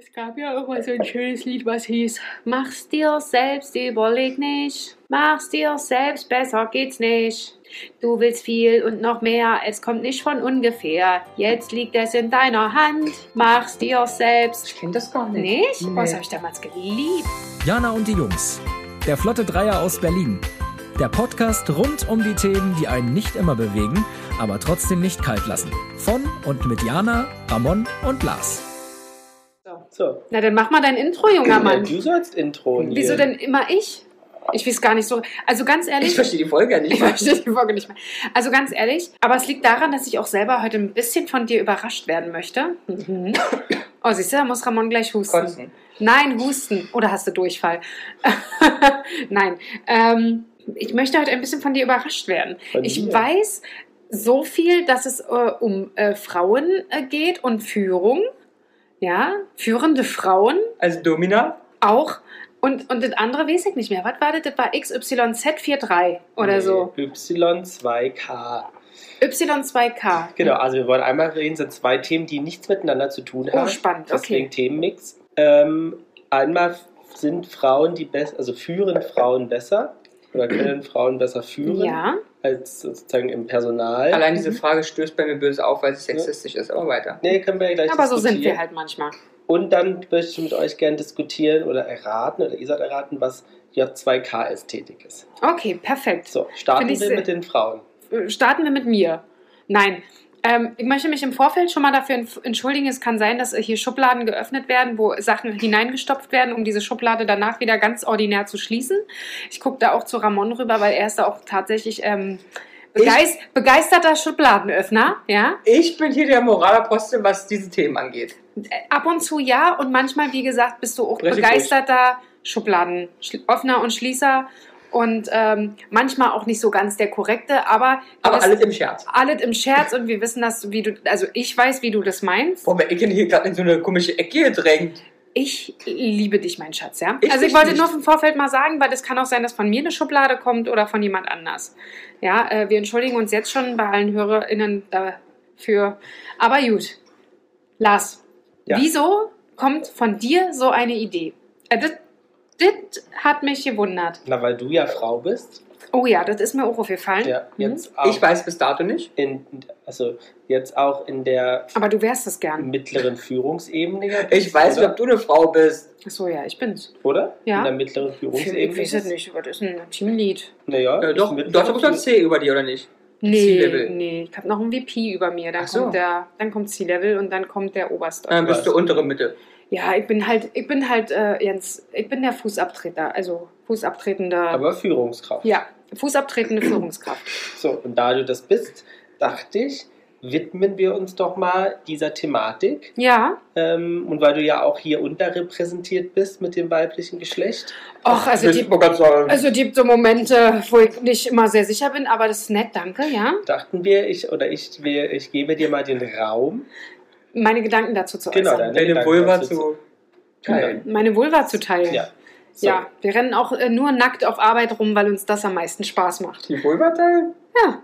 Es gab ja auch mal so ein schönes Lied, was hieß: Mach's dir selbst, überleg nicht. Mach's dir selbst, besser geht's nicht. Du willst viel und noch mehr, es kommt nicht von ungefähr. Jetzt liegt es in deiner Hand. Mach's dir selbst. Ich kenne das gar nicht. Nicht? Nee. Das habe ich damals geliebt. Jana und die Jungs. Der Flotte Dreier aus Berlin. Der Podcast rund um die Themen, die einen nicht immer bewegen, aber trotzdem nicht kalt lassen. Von und mit Jana, Ramon und Lars. So. Na, dann mach mal dein Intro, junger Ja, Mann. du sollst Intro. Wieso denn immer ich? Ich weiß gar nicht so. Also ganz ehrlich. Ich verstehe die Folge ja nicht. Ich verstehe die Folge nicht mehr. Also ganz ehrlich, aber es liegt daran, dass ich auch selber heute ein bisschen von dir überrascht werden möchte. Mhm. Oh, siehst du, da muss Ramon gleich husten. Kotzen. Nein, husten. Oder hast du Durchfall? Nein. Ähm, ich möchte heute ein bisschen von dir überrascht werden. Von ich dir? weiß so viel, dass es äh, um äh, Frauen äh, geht und Führung. Ja, führende Frauen Also Domina. auch. Und, und das andere weiß ich nicht mehr. Was war das? Das war XYZ43 oder so. Y2K. Y2K. Genau, also wir wollen einmal reden, sind zwei Themen, die nichts miteinander zu tun haben. Oh, spannend. Deswegen Okay. Themenmix. Ähm, einmal sind Frauen, die besser, also führen Frauen besser oder können Frauen besser führen Ja. als sozusagen im Personal. Allein Mhm. diese Frage stößt bei mir böse auf, weil sie sexistisch ist. Aber weiter. Nee, können wir ja gleich Aber so sind wir halt manchmal. Und dann möchte ich mit euch gerne diskutieren oder erraten, oder ihr sollt erraten, was J2K-Ästhetik ist. Okay, perfekt. So, starten wir mit den Frauen. Äh, Starten wir mit mir. Nein. Ähm, ich möchte mich im Vorfeld schon mal dafür entschuldigen. Es kann sein, dass hier Schubladen geöffnet werden, wo Sachen hineingestopft werden, um diese Schublade danach wieder ganz ordinär zu schließen. Ich gucke da auch zu Ramon rüber, weil er ist da auch tatsächlich ähm, begeist begeisterter Schubladenöffner. Ja? Ich bin hier der Moralapostel, was diese Themen angeht. Ab und zu ja und manchmal, wie gesagt, bist du auch Richtig begeisterter Schubladenöffner und Schließer und ähm, manchmal auch nicht so ganz der korrekte, aber, Aber das- alles im Scherz. alles im Scherz und wir wissen, dass du, wie du, also ich weiß, wie du das meinst. Boah, ich bin hier gerade in so eine komische Ecke gedrängt. Ich liebe dich, mein Schatz, ja. Ich also ich wollte nicht. nur im Vorfeld mal sagen, weil es kann auch sein, dass von mir eine Schublade kommt oder von jemand anders. Ja, äh, wir entschuldigen uns jetzt schon bei allen HörerInnen dafür. Aber gut. Lars, Ja. wieso kommt von dir so eine Idee? Äh, das, das hat mich gewundert. Na, weil du ja Frau bist. Oh ja, das ist mir auch aufgefallen. Ja, Mhm. jetzt auch Ich weiß bis dato nicht. in, also jetzt auch in der Aber du wärst es gern. mittleren Führungsebene. bist, Ich weiß nicht, ob du eine Frau bist. Achso, ja, ich bin's. Oder? Ja. In der mittleren Ich Führungsebene. weiß es nicht, aber das ist ein Teamlead. Naja, Ja, doch, ist du doch mittlere ein C über dir, oder nicht? Nee, C-Level. nee, ich habe noch ein VP über mir. Dann Ach so. kommt der, dann kommt C-Level und dann kommt der Oberste. Dann bist du untere Mitte. Ja, ich bin halt, ich bin halt, äh, Jens, ich bin der Fußabtreter, also Fußabtretender. Aber Führungskraft. ja, Fußabtretende Führungskraft. So, und da du das bist, dachte ich, widmen wir uns doch mal dieser Thematik. Ja, Ähm, und weil du ja auch hier unterrepräsentiert bist mit dem weiblichen Geschlecht. ach, also Willst die, also die so Momente, wo ich nicht immer sehr sicher bin, aber das ist nett, danke, ja. Dachten wir, ich oder ich, wir, ich gebe dir mal den Raum. Meine Gedanken dazu zu Genau, äußern. deine Deine Gedanken Vulva zu teilen. Meine Vulva zu teilen. Ja. So. Ja, wir rennen auch äh, nur nackt auf Arbeit rum, weil uns das am meisten Spaß macht. Die Vulva teilen? Ja,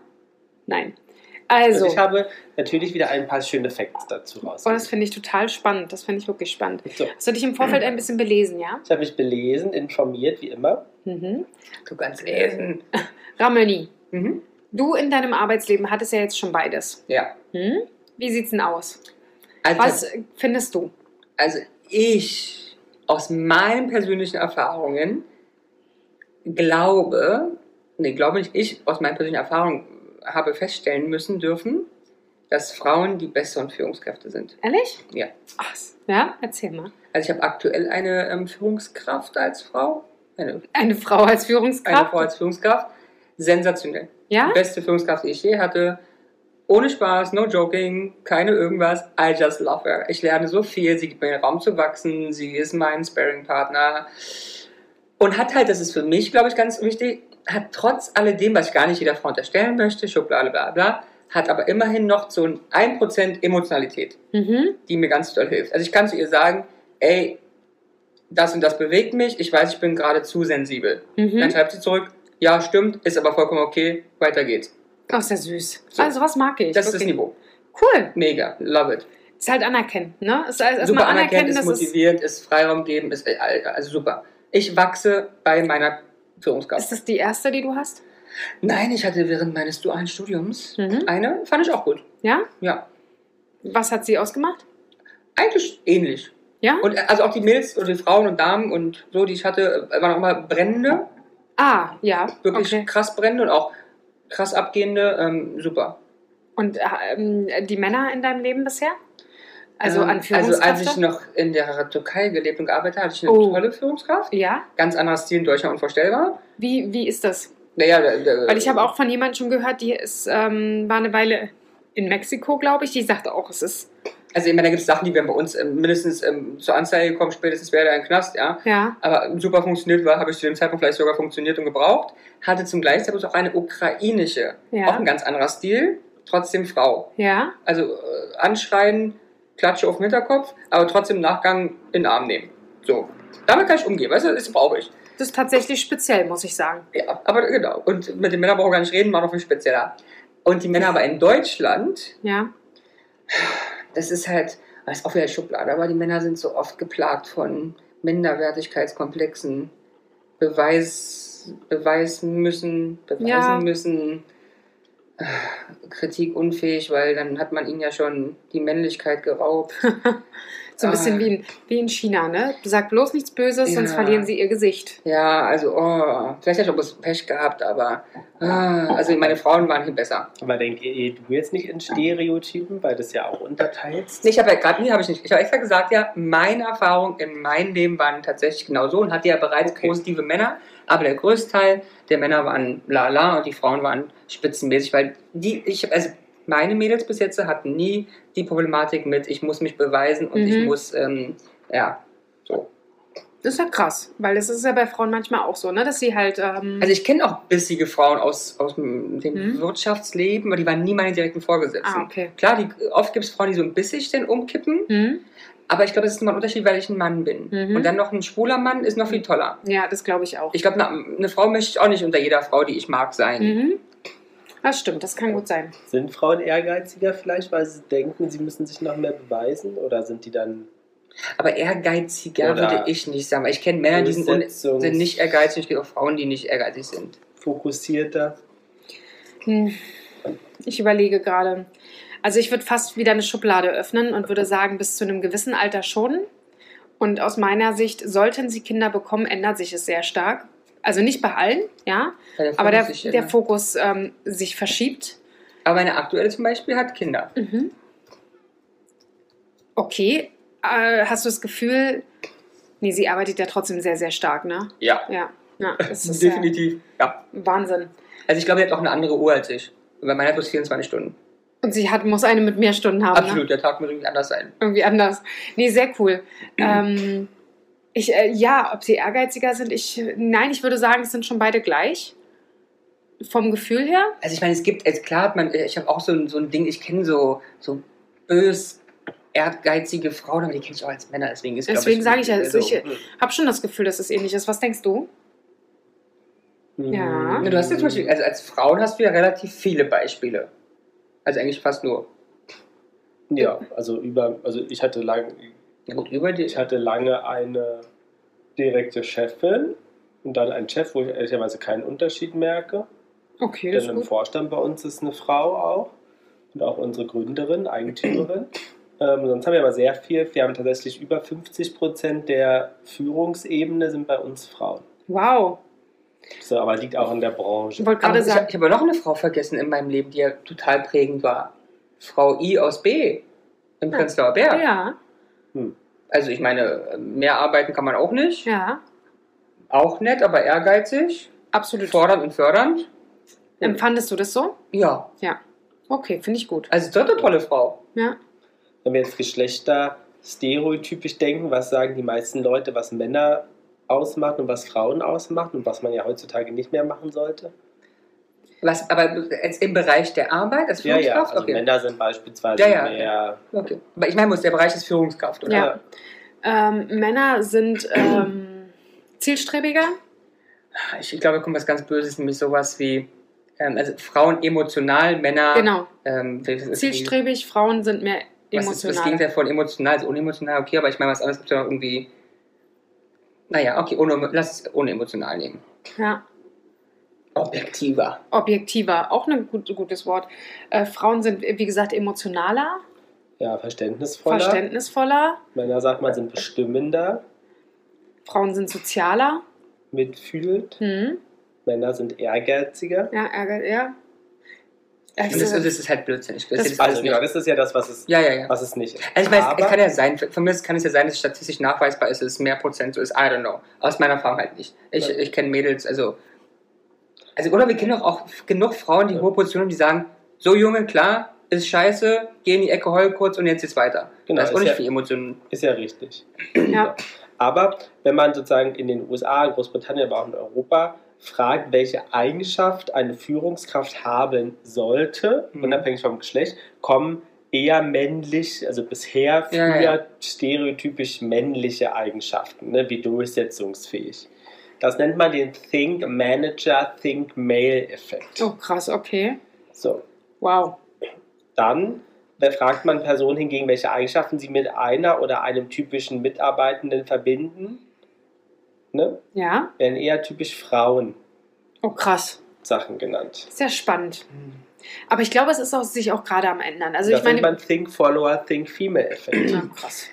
nein. Also Also, ich habe natürlich wieder ein paar schöne Facts dazu oh, das raus. finde ich total spannend. Das finde ich wirklich spannend. So, Hast du dich im Vorfeld ein bisschen belesen, ja? ich habe mich belesen, informiert, wie immer. Mhm. Du kannst lesen. Ramoni, Mhm. du in deinem Arbeitsleben hattest ja jetzt schon beides. Ja. Hm? Wie sieht's denn aus? Also, Was findest du? also ich aus meinen persönlichen Erfahrungen glaube, nee, glaube nicht ich, aus meinen persönlichen Erfahrungen habe feststellen müssen dürfen, dass Frauen die besseren Führungskräfte sind. Ehrlich? Ja. Ach, ja, erzähl mal. Also ich habe aktuell eine ähm, Führungskraft als Frau, eine, Eine Frau als eine Führungskraft? Frau als Führungskraft, sensationell. ja? Die beste Führungskraft, die ich je hatte. Ohne Spaß, no joking, keine irgendwas. I just love her. Ich lerne so viel. Sie gibt mir den Raum zu wachsen. Sie ist mein Sparring-Partner. Und hat halt, das ist für mich, glaube ich, ganz wichtig, hat trotz alledem, was ich gar nicht jeder Frau unterstellen möchte, Schublade, bla bla, hat aber immerhin noch so ein 1% Emotionalität, Mhm. die mir ganz doll hilft. Also ich kann zu ihr sagen, ey, das und das bewegt mich, ich weiß, ich bin gerade zu sensibel. Dann Mhm. schreibt sie zurück, ja, stimmt, ist aber vollkommen okay, weiter geht's. Ach, sehr süß. So. Also, was mag ich? Das ist das Wirklich. Niveau. Cool. Mega, love it. Ist halt anerkennen, ne? Ist halt super anerkennen, ist motiviert, ist Freiraum geben, ist äh, also super. Ich wachse bei meiner Führungskraft. Ist das die erste, die du hast? Nein, ich hatte während meines dualen Studiums Mhm. eine, fand ich auch gut. Ja? Ja, Was hat sie ausgemacht? eigentlich ähnlich. Ja? Und äh, also auch die Mädels oder die Frauen und Damen und so, die ich hatte, waren auch immer brennende, ah, ja. wirklich Okay. krass brennende und auch krass abgehende, ähm, super. Und ähm, die Männer in deinem Leben bisher? Also Ähm, an Also als ich noch in der Türkei gelebt und gearbeitet habe, hatte ich eine Oh. tolle Führungskraft. ja? Ganz anderer Stil in Deutschland unvorstellbar. Wie, wie ist das? Naja, der, der, Weil ich habe auch von jemandem schon gehört, die ist, ähm, war eine Weile in Mexiko, glaube ich. Die sagte auch, es ist. Also ich meine, da gibt es Sachen, die wären bei uns ähm, mindestens ähm, zur Anzeige gekommen, spätestens wäre er ein Knast, ja. Ja. Aber super funktioniert war, habe ich zu dem Zeitpunkt vielleicht sogar funktioniert und gebraucht. Hatte zum gleichen Zeitpunkt auch eine ukrainische. Ja. Auch ein ganz anderer Stil, trotzdem Frau. Ja. Also äh, anschreien, Klatsche auf den Hinterkopf, aber trotzdem im Nachgang in den Arm nehmen. So. Damit kann ich umgehen, weißt du, das brauche ich. Das ist tatsächlich speziell, muss ich sagen. Ja, aber genau. Und mit den Männern brauche ich gar nicht reden, war noch viel spezieller. Und die Männer aber in Deutschland, Ja. das ist halt, das ist auch wieder Schublade, aber die Männer sind so oft geplagt von Minderwertigkeitskomplexen, Beweis, beweisen müssen, beweisen Ja. müssen, äh, Kritik unfähig, weil dann hat man ihnen ja schon die Männlichkeit geraubt. So ein bisschen Ah. wie in, wie in China, ne? Sag bloß nichts Böses, sonst Ja. verlieren sie ihr Gesicht. Ja, also, oh, vielleicht hätte ich auch ein bisschen Pech gehabt, aber, ah, also meine Frauen waren hier besser. Aber denkt ihr du jetzt nicht in Stereotypen, weil das ja auch unterteilst? Nee, ich habe ja gerade, nee, habe ich nicht. Ich habe extra gesagt, ja, meine Erfahrungen in meinem Leben waren tatsächlich genau so und hatte ja bereits Okay. positive Männer, aber der größte Teil der Männer waren lala und die Frauen waren spitzenmäßig, weil die, ich, also meine Mädels bis jetzt hatten nie die Problematik mit, ich muss mich beweisen und ich Mhm. muss, ähm, ja, so. Das ist ja krass, weil das ist ja bei Frauen manchmal auch so, ne? Dass sie halt. Ähm, Also ich kenne auch bissige Frauen aus, aus dem, Mhm. Wirtschaftsleben, aber die waren nie meine direkten Vorgesetzten. ah, okay. Klar, die, oft gibt es Frauen, die so ein bissig denn umkippen, Hm? Aber ich glaube, es ist nochmal ein Unterschied, weil ich ein Mann bin. Mhm. Und dann noch ein schwuler Mann ist noch viel toller. Ja, das glaube ich auch. Ich glaube, eine, eine Frau möchte ich auch nicht unter jeder Frau, die ich mag, sein. Mhm. Das stimmt, das kann gut sein. Sind Frauen ehrgeiziger vielleicht, weil sie denken, sie müssen sich noch mehr beweisen? Oder sind die dann Aber ehrgeiziger Oder würde ich nicht sagen. Weil ich kenne Männer, die sind, sind nicht ehrgeizig. Ich kenne auch Frauen, die nicht ehrgeizig sind. fokussierter? Hm. Ich überlege gerade. Also ich würde fast wieder eine Schublade öffnen und würde sagen, bis zu einem gewissen Alter schon. Und aus meiner Sicht, sollten sie Kinder bekommen, ändert sich es sehr stark. Also nicht bei allen, ja, Weil der aber der, Fokus sich der. Fokus ähm, sich verschiebt. Aber meine aktuelle zum Beispiel hat Kinder. Mhm. Okay, äh, hast du das Gefühl, nee, sie arbeitet ja trotzdem sehr, sehr stark, ne? Ja. Ja, ja das ist ja Definitiv. Ja. Wahnsinn. Also ich glaube, die hat auch eine andere Uhr als ich. Weil meine hat bloß 24 Stunden. Und sie hat, muss eine mit mehr Stunden haben, ne? Absolut, der Tag muss irgendwie anders sein. irgendwie anders. Nee, sehr cool. ähm, ich, äh, ja, ob sie ehrgeiziger sind, ich, nein, ich würde sagen, es sind schon beide gleich. Vom Gefühl her. Also ich meine, es gibt, also klar hat man, ich habe auch so, ein- so ein Ding, ich kenne so, so bös, ehrgeizige Frauen, aber die kenne ich auch als Männer, deswegen ist Deswegen sage ich ja, also, ich habe schon das Gefühl, dass es ähnlich ist. Was denkst du? Ja. Ja, Du hast ja zum Beispiel, also als Frauen hast du ja relativ viele Beispiele. Also eigentlich fast nur. Ja, also über, also ich hatte lange, Ja gut, über die. ich hatte lange eine direkte Chefin und dann einen Chef, wo ich ehrlicherweise keinen Unterschied merke. Okay, das Denn im gut. Vorstand bei uns ist eine Frau auch und auch unsere Gründerin, Eigentümerin. Ähm, sonst haben wir aber sehr viel. Wir haben tatsächlich über 50 Prozent der Führungsebene sind bei uns Frauen. Wow. So, aber liegt auch in der Branche. Ich wollte Aber gerade sagen, ich habe noch eine Frau vergessen in meinem Leben, die ja total prägend war. Frau I aus B im Ja. Prenzlauer Berg. ja, Also ich meine, mehr arbeiten kann man auch nicht. ja, Auch nett, aber ehrgeizig. absolut. Fordernd und fördernd. Empfandest du das so? Ja, Ja. Okay, finde ich gut. also dritte tolle Frau. Ja. Wenn wir jetzt Geschlechter stereotypisch denken, was sagen die meisten Leute, was Männer ausmacht und was Frauen ausmacht und was man ja heutzutage nicht mehr machen sollte? Was, aber jetzt im Bereich der Arbeit als Ja, ja, Führungskraft? also okay. Männer sind beispielsweise Ja, ja, mehr. okay. Aber ich meine, muss der Bereich ist Führungskraft, oder? Ja. Ähm, Männer sind ähm, zielstrebiger. Ich, ich glaube, da kommt was ganz Böses, nämlich sowas wie, ähm, also Frauen emotional, Männer Genau. ähm, Zielstrebig, Frauen sind mehr Was ist das emotional. Gegenteil von emotional? Ist unemotional, okay, aber ich meine, was anderes gibt ja noch irgendwie. Naja, okay, ohne, lass es unemotional nehmen. Ja. Objektiver. Objektiver, auch ein gut, gutes Wort. Äh, Frauen sind, wie gesagt, emotionaler, Ja, verständnisvoller. verständnisvoller. Männer, sagt man, sind bestimmender, Frauen sind sozialer. mitfühlend. Hm. Männer sind ehrgeiziger. Ja, Ärger, ja. Ich Und das, das ist halt blödsinnig. Das, Das- ist Also nicht. genau, das ist ja das, was es, Ja, ja, ja. was es nicht ist. Also ich weiß, Aber- kann ja sein, von mir kann es ja sein, dass es statistisch nachweisbar ist, dass es mehr Prozent so ist. I don't know. Aus meiner Erfahrung halt nicht. Ich, Ja. ich kenne Mädels, also, also. Oder wir kennen doch auch genug Frauen, die Ja. hohe Positionen haben, die sagen, so Junge, klar, ist scheiße, geh in die Ecke, heul kurz und jetzt geht's weiter. Genau, das ist auch ist nicht ja- viel Emotionen. Ist ja richtig. ja. Aber wenn man sozusagen in den USA, Großbritannien, aber auch in Europa fragt, welche Eigenschaft eine Führungskraft haben sollte, Mhm. unabhängig vom Geschlecht, kommen eher männlich, also bisher früher Ja, ja. stereotypisch männliche Eigenschaften, ne, wie durchsetzungsfähig. Das nennt man den Think Manager, Think Male Effekt. Oh, krass, okay. So, Wow. dann fragt man Personen hingegen, welche Eigenschaften sie mit einer oder einem typischen Mitarbeitenden verbinden. Ne? Ja. werden eher typisch Frauen Oh, krass. Sachen genannt. Sehr spannend. Aber ich glaube, es ist auch, sich auch gerade am ändern. Also das ich meine, man Think Follower, Think Female Effekt. Ja, krass.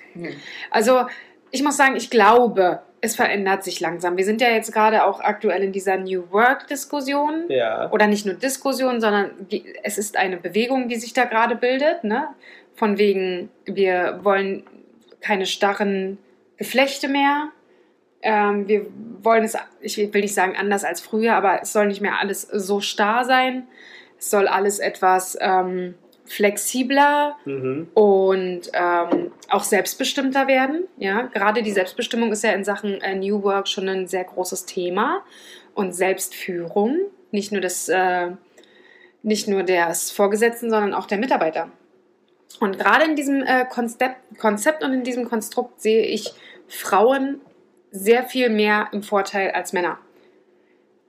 Also, ich muss sagen, ich glaube, es verändert sich langsam. Wir sind ja jetzt gerade auch aktuell in dieser New Work-Diskussion. Ja. Oder nicht nur Diskussion, sondern es ist eine Bewegung, die sich da gerade bildet. Ne? Von wegen, wir wollen keine starren Geflechte mehr. Ähm, wir wollen es, ich will nicht sagen anders als früher, aber es soll nicht mehr alles so starr sein. Es soll alles etwas ähm, flexibler Mhm. und ähm, auch selbstbestimmter werden. Ja, gerade die Selbstbestimmung ist ja in Sachen äh, New Work schon ein sehr großes Thema und Selbstführung, nicht nur des, äh, nicht nur des Vorgesetzten, sondern auch der Mitarbeiter. Und gerade in diesem äh, Konzept, Konzept und in diesem Konstrukt sehe ich Frauen sehr viel mehr im Vorteil als Männer.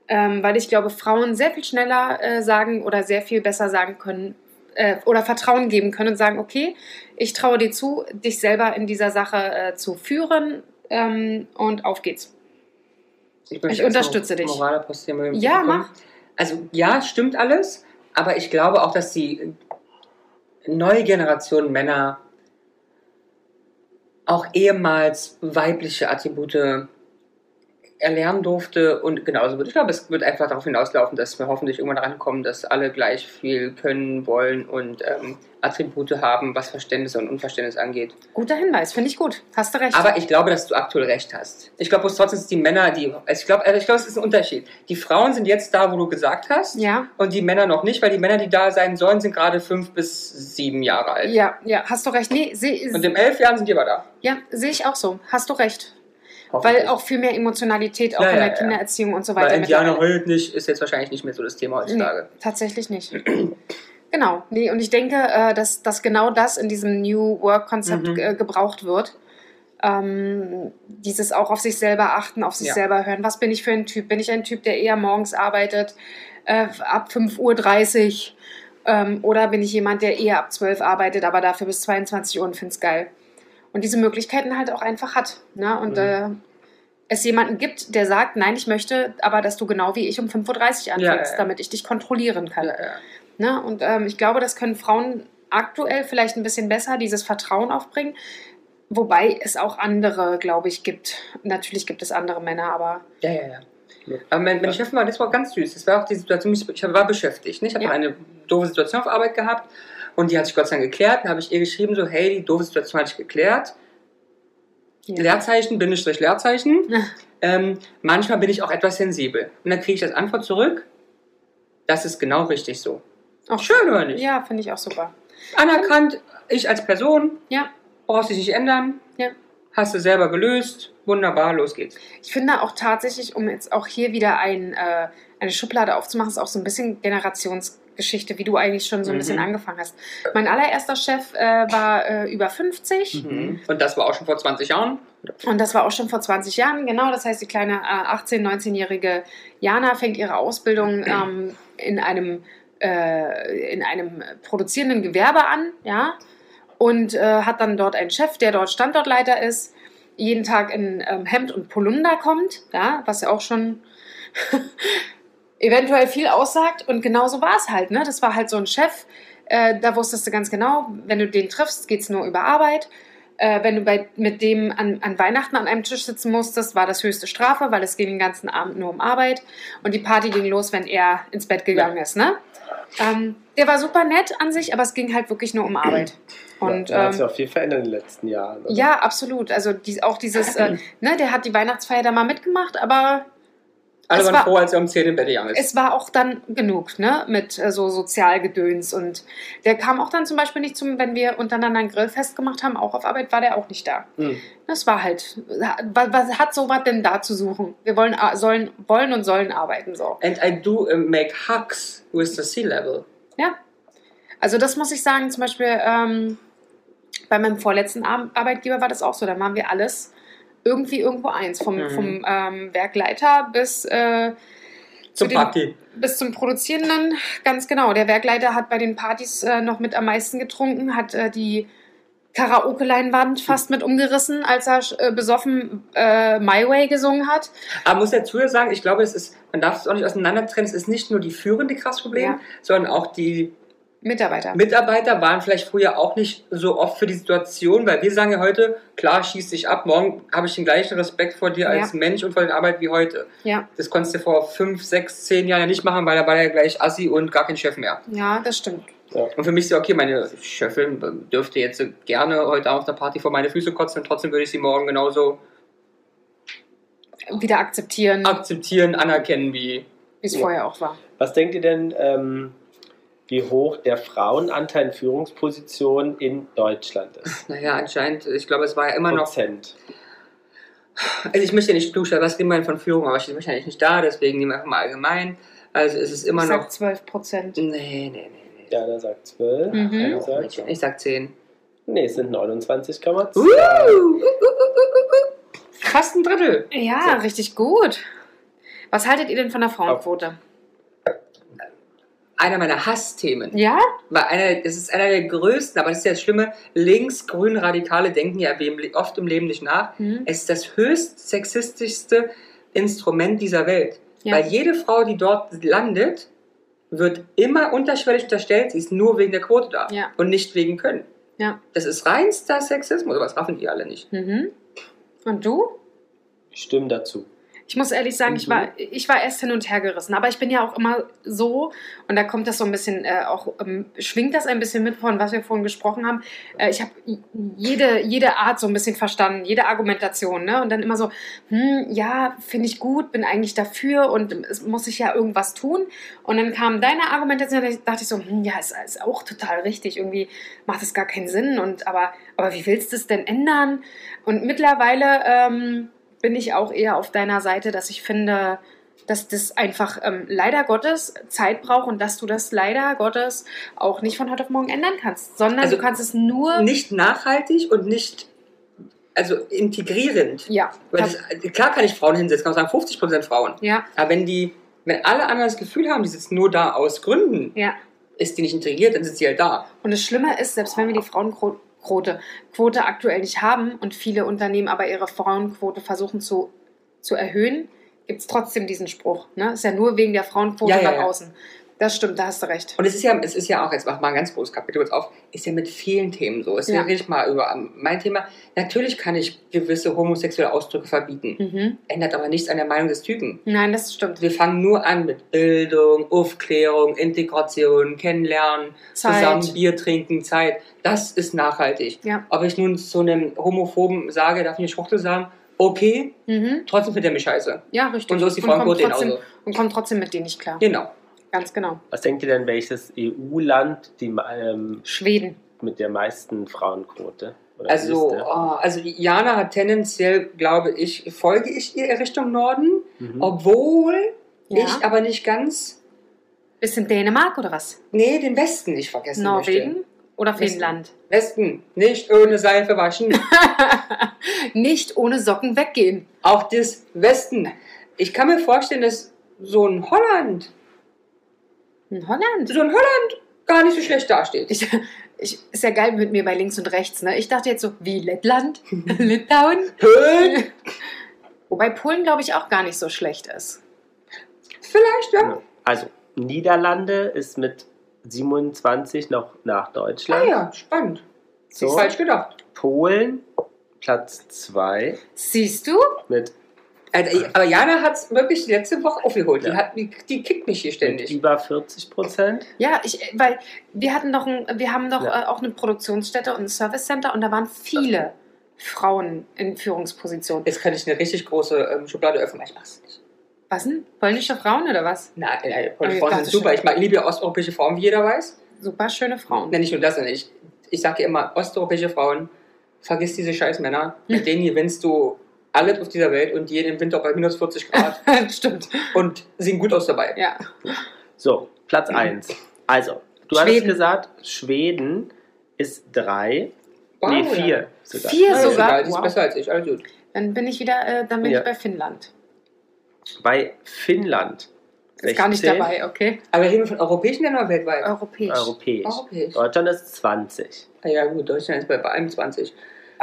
Ähm, weil ich glaube, Frauen sehr viel schneller äh, sagen oder sehr viel besser sagen können äh, oder Vertrauen geben können und sagen, okay, ich traue dir zu, dich selber in dieser Sache äh, zu führen ähm, und auf geht's. Ich als unterstütze dich. Ja, bekommen. mach. Also ja, stimmt alles, aber ich glaube auch, dass die neue Generation Männer auch ehemals weibliche Attribute erlernen durfte und genauso wird. Ich glaube, es wird einfach darauf hinauslaufen, dass wir hoffentlich irgendwann rankommen, dass alle gleich viel können, wollen und ähm, Attribute haben, was Verständnis und Unverständnis angeht. Guter Hinweis, finde ich gut. Hast du recht. Aber ich glaube, dass du aktuell recht hast. Ich glaube, trotzdem sind die Männer, die. Also ich glaube, also ich glaube, es ist ein Unterschied. Die Frauen sind jetzt da, wo du gesagt hast. ja, Und die Männer noch nicht, weil die Männer, die da sein sollen, sind gerade fünf bis sieben Jahre alt. ja, ja, hast du recht. Nee, seh, Und in elf Jahren sind die aber da. ja, sehe ich auch so. Hast du recht. Weil auch viel mehr Emotionalität auch Ja, in ja, der ja. Kindererziehung und so Weil weiter. Indianer mittlerweile- heult nicht, ist jetzt wahrscheinlich nicht mehr so das Thema heutzutage. Nee, tatsächlich nicht. genau. Nee, und ich denke, äh, dass, dass genau das in diesem New Work-Konzept Mhm. äh, gebraucht wird. Ähm, dieses auch auf sich selber achten, auf sich Ja. selber hören. Was bin ich für ein Typ? Bin ich ein Typ, der eher morgens arbeitet, äh, ab 5.30 Uhr? Ähm, oder bin ich jemand, der eher ab 12 arbeitet, aber dafür bis 22 Uhr und finde es geil? Und diese Möglichkeiten halt auch einfach hat. Ne? Und Mhm. äh, es jemanden gibt, der sagt, nein, ich möchte aber, dass du genau wie ich um 5.30 Uhr anfängst, Ja, ja, damit ich dich kontrollieren kann. Ja. Ne? Und ähm, ich glaube, das können Frauen aktuell vielleicht ein bisschen besser, dieses Vertrauen aufbringen. Wobei es auch andere, glaube ich, gibt. Natürlich gibt es andere Männer, aber Ja, ja, ja. Aber mein, mein Chef war, das war ganz süß. Das war auch die Situation, ich ich war beschäftigt. Ne? Ich habe Ja. eine doofe Situation auf Arbeit gehabt und die hat sich Gott sei Dank geklärt. Dann habe ich ihr geschrieben, so, hey, die doofe Situation hat sich geklärt. Ja. Leerzeichen, Bindestrich, Leerzeichen. ähm, manchmal bin ich auch etwas sensibel. Und dann kriege ich das Antwort zurück. Das ist genau richtig so. auch Schön, oder nicht? Ja, finde ich auch super. Anerkannt, ich als Person, Ja, brauchst dich nicht ändern. Ja. Hast du selber gelöst. Wunderbar, los geht's. ich finde auch tatsächlich, um jetzt auch hier wieder ein, äh, eine Schublade aufzumachen, ist auch so ein bisschen Generationsgeschichte, wie du eigentlich schon so ein Mhm. bisschen angefangen hast. Mein allererster Chef äh, war äh, über 50. Mhm. Und das war auch schon vor 20 Jahren. Und das war auch schon vor 20 Jahren, genau. Das heißt, die kleine äh, 18-, 19-jährige Jana fängt ihre Ausbildung ähm, in, einem, äh, in einem produzierenden Gewerbe an, ja. und äh, hat dann dort einen Chef, der dort Standortleiter ist, jeden Tag in ähm, Hemd und Polunder kommt, ja, was ja auch schon eventuell viel aussagt. Und genauso war es halt. Ne? Das war halt so ein Chef, äh, da wusstest du ganz genau, wenn du den triffst, geht es nur über Arbeit. Äh, wenn du bei, mit dem an, an Weihnachten an einem Tisch sitzen musstest, war das höchste Strafe, weil es ging den ganzen Abend nur um Arbeit. Und die Party ging los, wenn er ins Bett gegangen ist. Ne? Ähm, der war super nett an sich, aber es ging halt wirklich nur um Arbeit. Und, da hat sich ähm, auch viel verändert in den letzten Jahren. oder? ja, absolut. Also die, auch dieses, äh, ne, der hat die Weihnachtsfeier da mal mitgemacht, aber Alle Es waren war- froh, als er um 10 im Bett gegangen ist. es war auch dann genug, ne, mit äh, so Sozialgedöns. Und der kam auch dann zum Beispiel nicht zum, wenn wir untereinander ein Grillfest gemacht haben, auch auf Arbeit war der auch nicht da. Hm. Das war halt, was, was hat sowas denn da zu suchen? Wir wollen, sollen, wollen und sollen arbeiten, so. And I do uh, make hugs with the sea level. Ja. Also das muss ich sagen, zum Beispiel ähm, bei meinem vorletzten Ar Arbeitgeber war das auch so. Da waren wir alles irgendwie irgendwo eins. Vom, Mhm. vom ähm, Werkleiter bis, äh, zu Zum den, Party. bis zum Produzierenden. Ganz genau. Der Werkleiter hat bei den Partys äh, noch mit am meisten getrunken, hat äh, die Karaoke-Leinwand fast mit umgerissen, als er äh, besoffen äh, My Way gesungen hat. Aber muss dazu ja sagen, ich glaube, es ist, man darf es auch nicht auseinander trennen. Es ist nicht nur die Führende krass Problem, Ja. sondern auch die Mitarbeiter. Mitarbeiter waren vielleicht früher auch nicht so oft für die Situation, weil wir sagen ja heute, klar, schieß dich ab, morgen habe ich den gleichen Respekt vor dir als Ja. Mensch und vor der Arbeit wie heute. Ja, Das konntest du vor fünf, sechs, zehn Jahren ja nicht machen, weil da war er ja gleich Assi und gar kein Chef mehr. ja, das stimmt. Und für mich ist ja okay, meine Chefin dürfte jetzt gerne heute auf der Party vor meine Füße kotzen und trotzdem würde ich sie morgen genauso Wieder akzeptieren, akzeptieren, anerkennen wie. wie es Ja. vorher auch war. Was denkt ihr denn, ähm, wie hoch der Frauenanteil in Führungspositionen in Deutschland ist? Naja, anscheinend, ich glaube, es war ja immer noch. Prozent. Also ich möchte ja nicht klugstellen, was denn von Führung, aber ich bin wahrscheinlich nicht da, deswegen nehmen wir einfach mal allgemein. Also es ist immer ich noch. sag 12 Prozent. Nee, nee, nee. nee. Ja, der sagt 12. Mhm. Oh, sagt, Mädchen, ich sag 10. nee, es sind 29,2. Uh, uh, uh, uh, uh, uh. Fast ein Drittel. Ja, richtig gut. Was haltet ihr denn von der Frauenquote? Einer meiner Hassthemen. Ja? Weil einer, das ist einer der größten, aber das ist ja das Schlimme, links-grün Radikale denken ja oft im Leben nicht nach. Hm. Es ist das höchst sexistischste Instrument dieser Welt. Ja. Weil jede Frau, die dort landet, wird immer unterschwellig unterstellt, sie ist nur wegen der Quote da Ja. und nicht wegen Können. Ja. Das ist reinster Sexismus, aber das raffen die alle nicht. Mhm. Und du? Ich stimme dazu. Ich muss ehrlich sagen, ich Mhm. war, ich war erst hin und her gerissen. Aber ich bin ja auch immer so, und da kommt das so ein bisschen, äh, auch ähm, schwingt das ein bisschen mit von, was wir vorhin gesprochen haben. Äh, ich habe jede, jede Art so ein bisschen verstanden, jede Argumentation. Ne? Und dann immer so, hm, ja, finde ich gut, bin eigentlich dafür und es muss ich ja irgendwas tun. Und dann kam deine Argumentation, da dachte ich so, hm, ja, ist, ist auch total richtig. Irgendwie macht es gar keinen Sinn. Und aber, aber wie willst du es denn ändern? Und mittlerweile ähm, bin ich auch eher auf deiner Seite, dass ich finde, dass das einfach ähm, leider Gottes Zeit braucht und dass du das leider Gottes auch nicht von heute auf morgen ändern kannst, sondern Also du kannst es nur. Nicht nachhaltig und nicht also integrierend. ja, das, klar kann ich Frauen hinsetzen, kann man sagen 50% Frauen. ja, Aber wenn die, wenn alle anderen das Gefühl haben, die sitzen nur da aus Gründen, ja. ist die nicht integriert, dann sitzt sie halt da. Und das Schlimme ist, selbst wenn wir die Frauenquote Quote aktuell nicht haben und viele Unternehmen aber ihre Frauenquote versuchen zu, zu erhöhen, gibt es trotzdem diesen Spruch. Ne? Ist ja nur wegen der Frauenquote Ja, ja, nach ja. außen. Das stimmt, da hast du recht. Und es ist ja, es ist ja auch, jetzt mach mal ein ganz großes Kapitel kurz auf, ist ja mit vielen Themen so. Es Ja. rede ich mal über ähm, mein Thema. Natürlich kann ich gewisse homosexuelle Ausdrücke verbieten. Mhm. Ändert aber nichts an der Meinung des Typen. Nein, das stimmt. Wir fangen nur an mit Bildung, Aufklärung, Integration, Kennenlernen, Zeit. zusammen Bier trinken, Zeit. Das ist nachhaltig. Ja. Ob ich nun zu einem Homophoben sage, darf ich nicht Schwuchtel sagen, okay, Mhm. trotzdem findet er mich scheiße. Ja, richtig. Und so ist die kommt Frauenquote genauso. und kommt trotzdem mit denen nicht klar. Genau. Ganz genau. Was denkt ihr denn, welches EU-Land die, ähm, Schweden. mit der meisten Frauenquote? Oder Also, oh, also Jana hat tendenziell, glaube ich, folge ich ihr Richtung Norden, Mhm. obwohl Ja. ich aber nicht ganz, Bisschen Dänemark oder was? nee, den Westen nicht vergessen Norwegen möchte. oder Westen. Finnland? Westen, nicht ohne Seife waschen. Nicht ohne Socken weggehen. Auch das Westen. Ich kann mir vorstellen, dass so ein Holland, In Holland. so ein Holland gar nicht so schlecht dasteht. Ich, Ich, ist ja geil mit mir bei links und rechts, ne? Ich dachte jetzt so, wie Lettland? Litauen? Höhen? Wobei Polen, glaube ich, auch gar nicht so schlecht ist. Vielleicht, ja. Also, Niederlande ist mit 27 noch nach Ah Deutschland. ja, spannend. So. Ist falsch gedacht. Polen, Platz 2 Siehst du? mit, Also, aber Jana hat es wirklich letzte Woche aufgeholt. Die, Ja. hat, die, die kickt mich hier mit ständig. über 40 Prozent. Ja, ich, weil wir hatten doch ein, wir haben doch Ja. äh, auch eine Produktionsstätte und ein Service Center und da waren viele Frauen in Führungspositionen. Jetzt kann ich eine richtig große ähm, Schublade öffnen, ich mach's nicht. Was denn? Polnische Frauen oder was? Nein, nein, die ich Frauen sind super. Ich mag, liebe osteuropäische Frauen, wie jeder weiß. Super schöne Frauen. Nein, nicht nur das, ich, ich sage immer, osteuropäische Frauen, vergiss diese scheiß Männer. Mit denen gewinnst du alles auf dieser Welt und jeden im Winter bei minus 40 Grad Stimmt. und sehen gut aus dabei. Ja. So, Platz 1. Also, du Schweden. gesagt, Schweden ist 3. Wow, nee, ja. 4 sogar. Sogar? die ist Wow. besser als ich, alles gut. Dann bin ich wieder, äh, dann bin Ja. ich bei Finnland. Bei Finnland. Ist gar nicht 16. dabei, okay? Aber reden wir von europäischen Ländern oder weltweit? Europäisch. Europäisch. Europäisch. Deutschland ist 20. Ah ja gut, Deutschland ist bei, bei 21.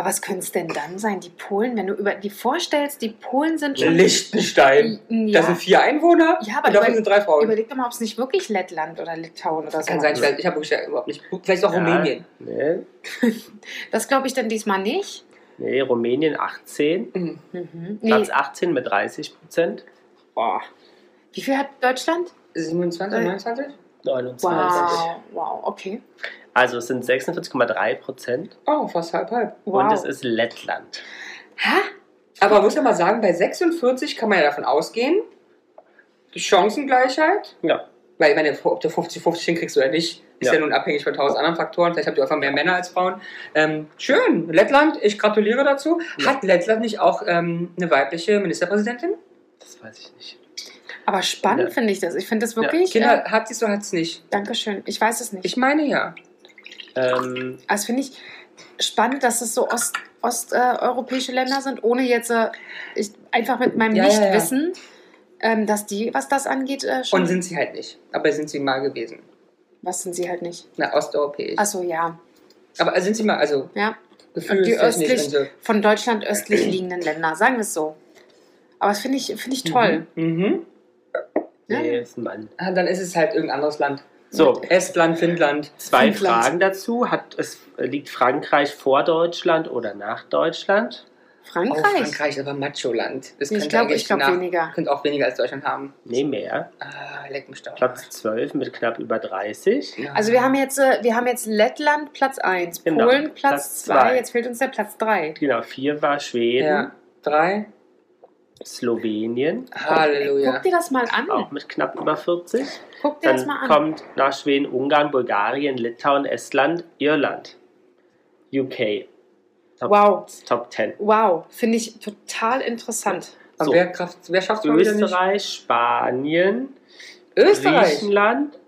Aber was könnte es denn dann sein? Die Polen, wenn du über die vorstellst, die Polen sind schon. Liechtenstein. Ja. Da sind vier Einwohner Ja, aber und davon über- sind drei Frauen. Überleg doch mal, ob es nicht wirklich Lettland oder Litauen oder so Kann sein, ich, weiß, ich habe wirklich überhaupt nicht. Vielleicht auch Rumänien. Nee, Das glaube ich dann diesmal nicht. nee, Rumänien 18. Mhm. Mhm. Nee. Platz 18 mit 30 Prozent. Boah. Wie viel hat Deutschland? 27, Äh, 29? 29. Wow, wow, okay. Also es sind 46,3 Prozent. Oh, fast halb halb. Wow. Und es ist Lettland. Hä? Aber man muss ja mal sagen, bei 46 kann man ja davon ausgehen, die Chancengleichheit, Ja. weil ich meine, ob du 50-50 hinkriegst oder nicht, ist ja. Ja. nun abhängig von tausend anderen Faktoren. Vielleicht habt ihr einfach mehr Männer als Frauen. Ähm, schön, Lettland, ich gratuliere dazu. Ja. Hat Lettland nicht auch ähm, eine weibliche Ministerpräsidentin? Das weiß ich nicht. Aber spannend Ja. finde ich das. Ich finde das wirklich. Kinder, äh, hat sie so, hat es nicht. Dankeschön. Ich weiß es nicht. Ich meine ja. Ähm, Also finde ich spannend, dass es so ost, osteuropäische Länder sind, ohne jetzt äh, ich, einfach mit meinem Ja, ja, ja. Nichtwissen, ähm, dass die, was das angeht, äh, schon. Und sind sie halt nicht. Aber sind sie mal gewesen. was sind sie halt nicht? Na, osteuropäisch. Achso, ja. Aber sind sie mal, also ja. Und die östlich, so. von Deutschland östlich liegenden Länder, sagen wir es so. Aber das finde ich, finde ich toll. Mhm. Ja. nee, ist ein Mann. Ah, dann ist es halt irgendein anderes Land. So, Estland, Finnland. zwei Finnland. Fragen dazu. Hat es, liegt Frankreich vor Deutschland oder nach Deutschland? Oh, Frankreich. Frankreich ist aber Macho-Land. Das Ich könnte glaube, ich glaube nach- weniger. Könnte auch weniger als Deutschland haben. Nee, mehr. Ah, leck mich doch. Platz 12 mit knapp über 30. Ja. Also wir haben jetzt, äh, wir haben jetzt Lettland Platz 1, Genau, Polen Platz Platz 2, zwei. jetzt fehlt uns der Platz 3. Genau, 4 war Schweden, Ja. Drei. Slowenien, Halleluja. Guck dir das mal an. auch mit knapp über 40. Guck dir das Dann mal an. kommt nach Schweden, Ungarn, Bulgarien, Litauen, Estland, Irland, UK. Top, Wow. Top 10. Wow, finde ich total interessant. So. wer, Kraft, wer schafft es? Österreich, Spanien, Österreich. Griechenland,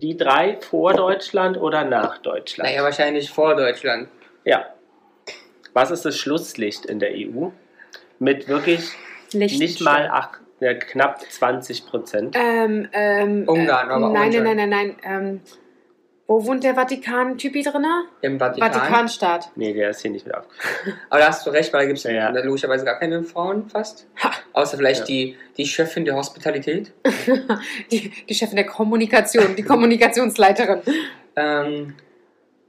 die drei vor Deutschland oder nach Deutschland. Naja, wahrscheinlich vor Deutschland. Ja. Was ist das Schlusslicht in der EU? Mit wirklich nicht mal ach, ja, knapp 20 Prozent. Ähm, ähm, Ungarn, äh, aber Nein, nein, nein, nein, nein. Ähm, wo wohnt der Vatikan-Typi drin? Im Vatikan. Vatikanstaat. Nee, der ist hier nicht mit aufgeführt. Aber da hast du recht, weil da gibt es Ja, ja. logischerweise gar keine Frauen fast. Ha. Außer vielleicht Ja. die, die Chefin der Hospitalität. Die, die Chefin der Kommunikation, die Kommunikationsleiterin. Ähm,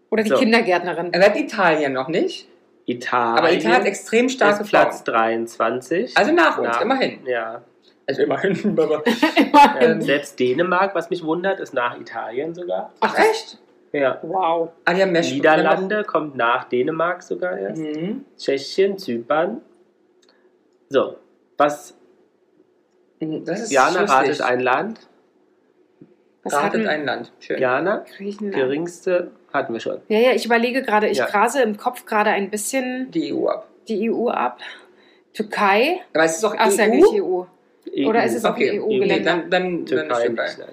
Oder die So. Kindergärtnerin. er wird Italien noch nicht. Italien. Aber Italien hat extrem starke ist Platz Frauen. 23. Also nach uns, Nach- immerhin. Ja. Also immerhin. aber- Immerhin. Ähm, selbst Dänemark, was mich wundert, ist nach Italien sogar. Ach echt? Ja. Wow. Ah, die haben mehr Niederlande kommt nach Dänemark sogar erst. Mhm. Tschechien, Zypern. So, was Mhm, Das ist Jana lustig. ratet ein Land. Was Ratet ein Land. Schön. Jana, Griechenland? geringste hatten wir schon. Ja, ja, ich überlege gerade, ich Ja. grase im Kopf gerade ein bisschen Die EU ab. die EU ab. Türkei. Aber es ist doch Ach, ist ja EU. nicht EU. EU. Oder ist es auch Okay, ein nee, EU-Gelände? dann, dann, dann ist Türkei nein.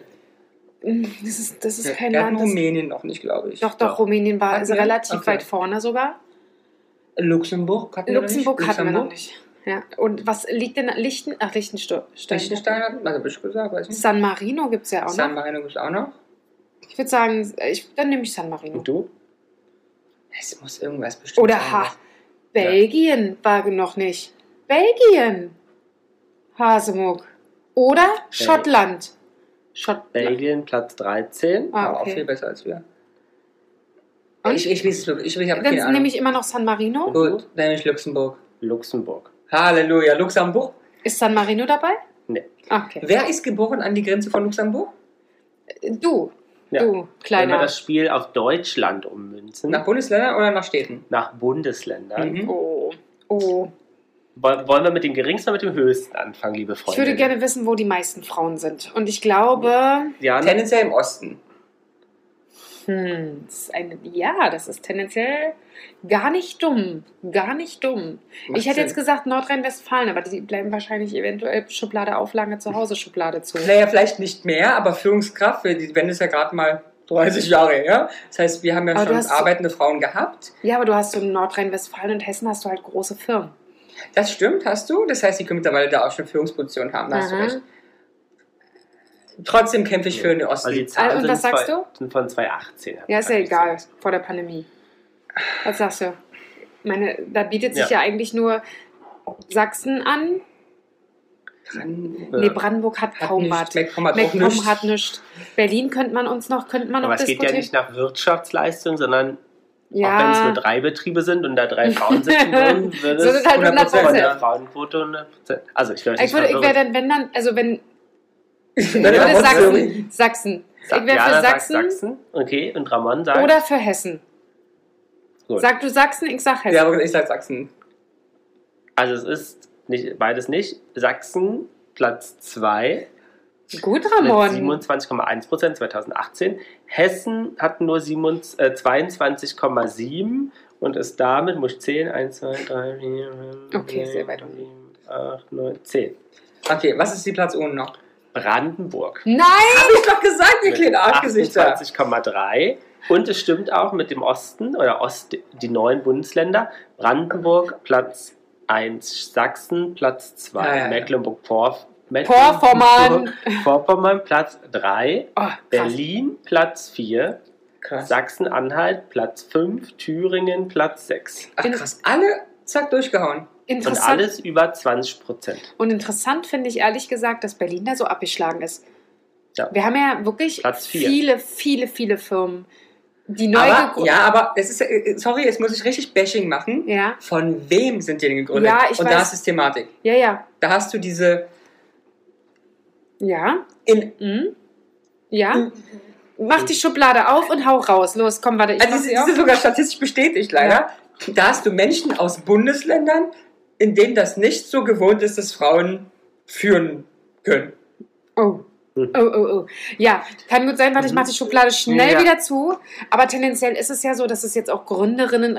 Hm, Das ist, das ist kein Wir hatten Land. Rumänien noch nicht, glaube ich. doch, doch, Doch. Rumänien war also relativ Okay. weit vorne sogar. Luxemburg hatten wir Luxemburg nicht. hatten wir noch nicht. Ja. Und was liegt denn Lichten? Ach. Liechtenstein hatten wir, habe ich gesagt, weiß nicht. San Marino gibt es ja auch San noch. Marino gibt es auch noch. Ich würde sagen, ich, dann nehme ich San Marino. Und du? Es muss irgendwas bestimmt Oder sein. ha, Belgien war noch nicht. Belgien. Hasemuck. Oder Schottland. Schottland. Belgien Platz 13. Ah, Aber auch viel okay. besser als wir. Und? Ich, ich wirklich. Ich, ich habe Dann keine nehme ich immer noch San Marino. Gut, dann nehme ich Luxemburg. Luxemburg. Halleluja, Luxemburg. Ist San Marino dabei? Nee. Okay. Wer ist geboren an die Grenze von Luxemburg? Du, Ja. du, Wenn wir kleiner. das Spiel auf Deutschland ummünzen, Nach Bundesländern oder nach Städten? nach Bundesländern, Mhm. Oh, oh. woll- wollen wir mit dem geringsten oder mit dem höchsten anfangen, liebe Ich Freunde? würde gerne wissen, wo die meisten Frauen sind. Und ich glaube, Ja, Tendenziell im Osten. Hm, das eine, ja, das ist tendenziell gar nicht dumm. Gar nicht dumm. Macht ich hätte Sinn. jetzt gesagt Nordrhein-Westfalen, aber die bleiben wahrscheinlich eventuell Schublade auf, lange zu Hause Schublade zu. Naja, vielleicht nicht mehr, aber Führungskraft, Wende ist ja gerade mal 30 Jahre her. Das heißt, wir haben ja Aber schon arbeitende Frauen gehabt. Ja, aber du hast so in Nordrhein-Westfalen und Hessen hast du halt große Firmen. Das stimmt, hast du. Das heißt, die können mittlerweile da auch schon Führungspositionen haben. Da hast du recht. Trotzdem kämpfe ich für den also Osten. die Zahlen Ah, und sind, was sagst zwei, du? sind von 2018. Ja, ist ja egal, gesagt. vor der Pandemie. Was sagst du? Ich meine, da bietet sich Ja. ja, eigentlich nur Sachsen an. Dran- Nee, Brandenburg hat hat kaum was. MacPom hat nichts. Berlin könnte man uns noch, könnte man Aber noch es geht ja diskutieren. nicht nach Wirtschaftsleistung, sondern auch wenn es ja, nur drei Betriebe sind und da drei Frauen sitzen würden, würde So es halt 100%, von 100%. der Frauenquote 100%. Also ich Ich, würde, ich wäre dann, wenn dann, also wenn, ich würde Sachsen, Sachsen. Ich wäre für Sachsen, Sachsen. Okay, und Ramon sagt. oder für Hessen. Gut. Sag du Sachsen, ich sag Hessen. Ja, aber ich sag Sachsen. Also es ist nicht, beides nicht. Sachsen Platz 2 Gut, mit Ramon. 27,1 Prozent 2018. Hessen hat nur 27, äh, 22,7 und ist damit, muss ich zählen, 1, 2, 3, 4, 5, Okay, sehr weit unten. 7, 8, 9, 10. Okay, was ist die Platz ohne noch? Brandenburg. Nein! Hab ich doch gesagt, ihr kleinen Arschgesichter. 28,3. Und es stimmt auch mit dem Osten oder Ost, die neuen Bundesländer. Brandenburg Platz 1, Sachsen Platz 2, Ja, ja, ja. Mecklenburg-Vorpommern Vorpommern. Vorpommern Platz 3, Oh. Berlin Platz 4, Krass. Sachsen-Anhalt Platz 5, Thüringen Platz 6. Ach krass, alle zack durchgehauen. Und alles über 20 Prozent. Und interessant finde ich ehrlich gesagt, dass Berlin da so abgeschlagen ist. Ja. Wir haben ja wirklich viele, viele, viele Firmen, die neu Aber, gegründet ja, aber das ist, äh, sorry, jetzt muss ich richtig Bashing machen. ja, Von wem sind die denn gegründet? Ja, ich Und da weiß. ist es Thematik. ja, ja, Da hast du diese ja, in, mhm. ja. Mach die Schublade auf und hau raus. Los, komm, warte, ich also sie auf. diese sogar statistisch bestätigt leider. Da hast du Menschen aus Bundesländern, in denen das nicht so gewohnt ist, dass Frauen führen können. Oh. Hm. Oh, oh, oh. Ja, kann gut sein, warte, ich mache die Schublade schnell Ja. wieder zu. Aber tendenziell ist es ja so, dass es jetzt auch Gründerinnen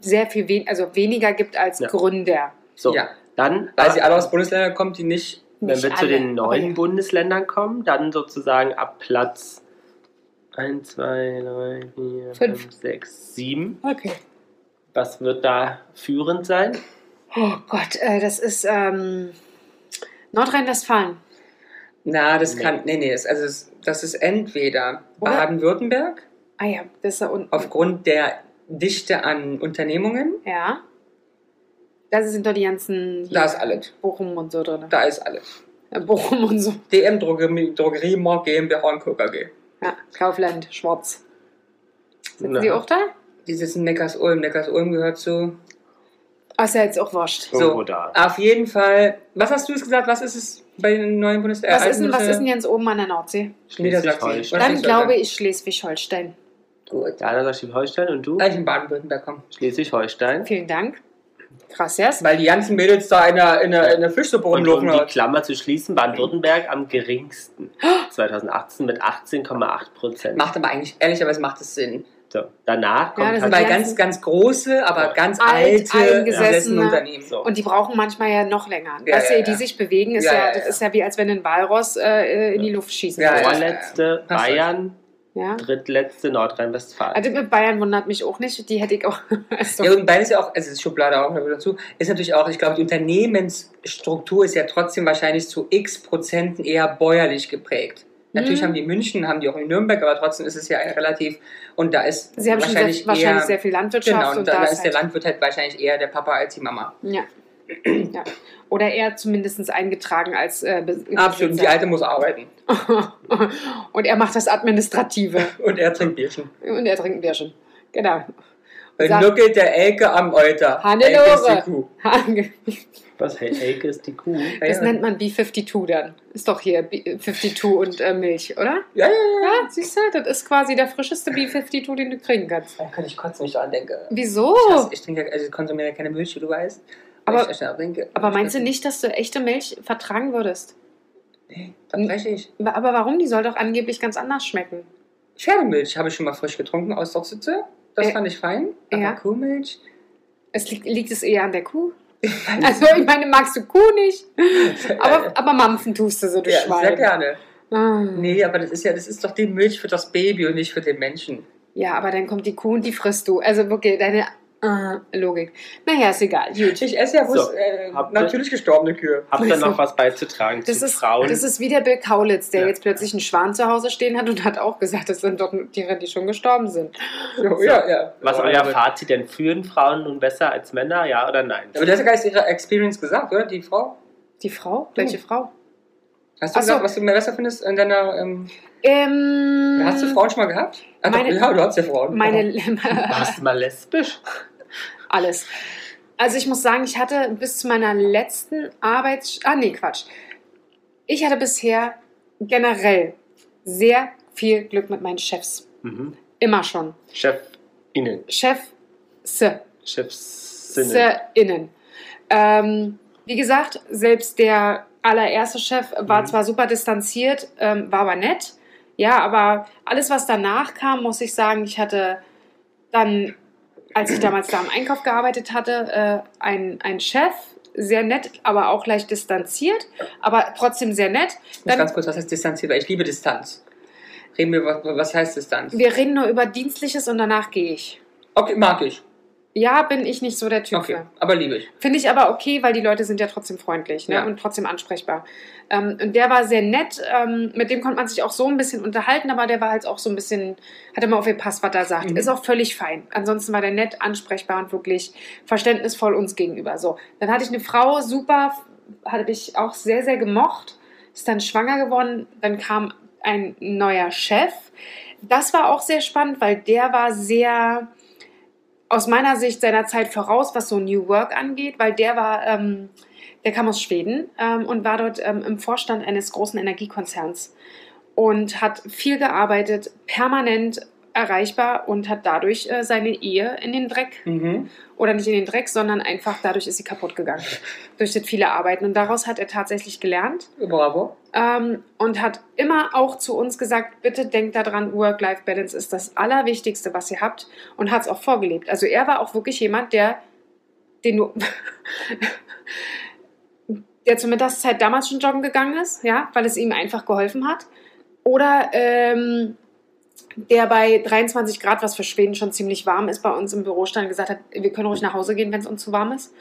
sehr viel wen also weniger gibt als Ja. Gründer. So, Ja. dann, Weil sie alle aus Bundesländern kommen, die nicht. wenn Nicht wir zu alle, den aber neuen ja. Bundesländern kommen, dann sozusagen ab Platz 1, 2, 3, 4, Fünf. 5, 6, 7. Okay. Was wird da führend sein? Oh Gott, äh, das ist ähm, Nordrhein-Westfalen. Na, das Nee. kann. Nee, nee, das, also es- das ist entweder? Baden-Württemberg Ah ja, das ist da unten. aufgrund der Dichte an Unternehmungen. Ja. Da sind doch die ganzen hier, Da ist alles. Bochum und so drin. Da ist alles. Ja, Bochum und so. DM Drogerie, Drogerie Mark GmbH und Co. KG. Ja, Kaufland, Schwarz. Sitzen Na. die auch da? Die sitzen in Neckars-Ulm. Neckars-Ulm gehört zu. Ist ja jetzt auch wurscht. So, da. auf jeden Fall. Was hast du jetzt gesagt? Was ist es bei den neuen Bundesländern? Was ist, denn, was ist denn jetzt oben an der Nordsee? Schleswig-Holstein. Oder Dann glaube ich Schleswig-Holstein. Gut. Jana sagt Schleswig-Holstein und du? Eigentlich in Baden-Württemberg kommen. Schleswig-Holstein. Vielen Dank. Krass, yes. Weil die ganzen Mädels da in der, in der, in der Fischsuppe Und um rumlaufen. die hat. Klammer zu schließen, Baden-Württemberg am geringsten. 2018 mit 18,8 Prozent. Macht aber eigentlich, ehrlicherweise macht es Sinn. So, danach kommt das sind halt die ganz, ganz große, aber Ja. ganz Alt, alte, eingesessene. besessene Unternehmen. so. Und die brauchen manchmal ja noch länger. Ja, weißt ja, die ja. sich bewegen, ist Ja, ja, ja, das ja. ist ja wie als wenn ein Walross äh, in die Luft schießen Ja, würde. ja. Vorletzte. Bayern, Ja. drittletzte Nordrhein-Westfalen. Also mit Bayern wundert mich auch nicht. Die hätte ich auch. Also, Ja, und beides ja auch, also das Schublade auch noch dazu, ist natürlich auch, ich glaube, die Unternehmensstruktur ist ja trotzdem wahrscheinlich zu x Prozenten eher bäuerlich geprägt. Natürlich Mhm. haben die München, haben die auch in Nürnberg, aber trotzdem ist es ja relativ. Und da ist Sie haben wahrscheinlich, sehr, wahrscheinlich eher, sehr viel Landwirtschaft Genau, und und da, da ist ist der halt, Landwirt halt wahrscheinlich eher der Papa als die Mama. ja. ja. Oder eher zumindest eingetragen als äh, Absolut. Und die Alte muss arbeiten. und er macht das Administrative. Und er trinkt Bierchen. Und er trinkt Bierchen. Genau. Nuckelt der Elke am Euter. Hannelore. Elke ist die Kuh. Was, hey, Elke ist die Kuh? Das ja. nennt man B52 dann. Ist doch hier B52 und äh, Milch, oder? Ja, ja, ja. Ja, siehst du, das ist quasi der frischeste B52, den du kriegen kannst. Da kann ich kotzen, wenn ich daran denke. Wieso? Ich, hasse, ich trinke, also ich konsumiere ja keine Milch, wie du weißt. Aber- ich trinke. Aber meinst du nicht, dass du echte Milch vertragen würdest? Nee, tatsächlich. Aber warum? Die soll doch angeblich ganz anders schmecken. Pferdemilch habe ich schon mal frisch getrunken aus Docksitze. Das Äh, fand ich fein. Aber ja. Kuhmilch? Es liegt, liegt es eher an der Kuh? Also, ich meine, magst du Kuh nicht? Aber, aber mampfen tust du so, du ja, Schwein. sehr gerne. Ah. Nee, aber das ist ja, das ist doch die Milch für das Baby und nicht für den Menschen. Ja, aber dann kommt die Kuh und die frisst du. Also wirklich, deine äh, Logik. Naja, ist egal. Gut. Ich esse ja bloß So, äh, natürlich gestorbene Kühe. Habt ihr noch was beizutragen Das zu ist, Frauen? das ist wie der Bill Kaulitz, der Ja. jetzt plötzlich einen Schwan zu Hause stehen hat und hat auch gesagt, das sind doch Tiere, die schon gestorben sind. Ja, ja, ja. was aber, euer Fazit denn? Führen Frauen nun besser als Männer? Ja oder nein? aber das hat ja ihre Experience gesagt, oder? Die Frau? Die Frau? Welche Frau? Hast du Ach so. gesagt, was du mehr besser findest in deiner. Ähm, Ähm, hast du Frauen schon mal gehabt? Ah, doch, meine- ja, du hast ja Frauen. Meine, Warst du mal lesbisch? Alles. Also ich muss sagen, ich hatte bis zu meiner letzten Arbeits... Ah, nee, Quatsch. Ich hatte bisher generell sehr viel Glück mit meinen Chefs. Mhm. Immer schon. Chefinnen. Chef, se, Chefsinnen. se, innen. Ähm, wie gesagt, selbst der allererste Chef war Mhm. zwar super distanziert, ähm, war aber nett. Ja, aber alles, was danach kam, muss ich sagen, ich hatte dann, als ich damals da im Einkauf gearbeitet hatte, äh, ein, ein Chef, sehr nett, aber auch leicht distanziert, aber trotzdem sehr nett. Dann, ganz kurz, was heißt Distanz? Weil ich liebe Distanz. Reden wir, was, was heißt Distanz? wir reden nur über Dienstliches und danach gehe ich. Okay, mag ich. Ja, bin ich nicht so der Typ Okay, für. aber liebe ich. Finde ich aber okay, weil die Leute sind ja trotzdem freundlich ne? Ja. und trotzdem ansprechbar. Ähm, und der war sehr nett, ähm, mit dem konnte man sich auch so ein bisschen unterhalten, aber der war halt auch so ein bisschen, hat immer aufgepasst, was er sagt. Mhm. Ist auch völlig fein. Ansonsten war der nett, ansprechbar und wirklich verständnisvoll uns gegenüber. So, dann hatte ich eine Frau, super, hatte ich auch sehr, sehr gemocht, ist dann schwanger geworden, dann kam ein neuer Chef. Das war auch sehr spannend, weil der war sehr aus meiner Sicht seiner Zeit voraus, was so New Work angeht, weil der war, ähm, der kam aus Schweden ähm, und war dort ähm, im Vorstand eines großen Energiekonzerns und hat viel gearbeitet, permanent erreichbar und hat dadurch äh, seine Ehe in den Dreck Mhm. oder nicht in den Dreck, sondern einfach dadurch ist sie kaputt gegangen durch das viele Arbeiten und daraus hat er tatsächlich gelernt Bravo. ähm, und hat immer auch zu uns gesagt, bitte denkt daran, Work-Life-Balance ist das Allerwichtigste, was ihr habt und hat es auch vorgelebt. Also er war auch wirklich jemand, der, den du, der zur Mittagszeit damals schon joggen gegangen ist, ja, weil es ihm einfach geholfen hat. Oder ähm, der bei 23 Grad, was für Schweden schon ziemlich warm ist, bei uns im Büro stand und gesagt hat, wir können ruhig nach Hause gehen, wenn es uns zu warm ist.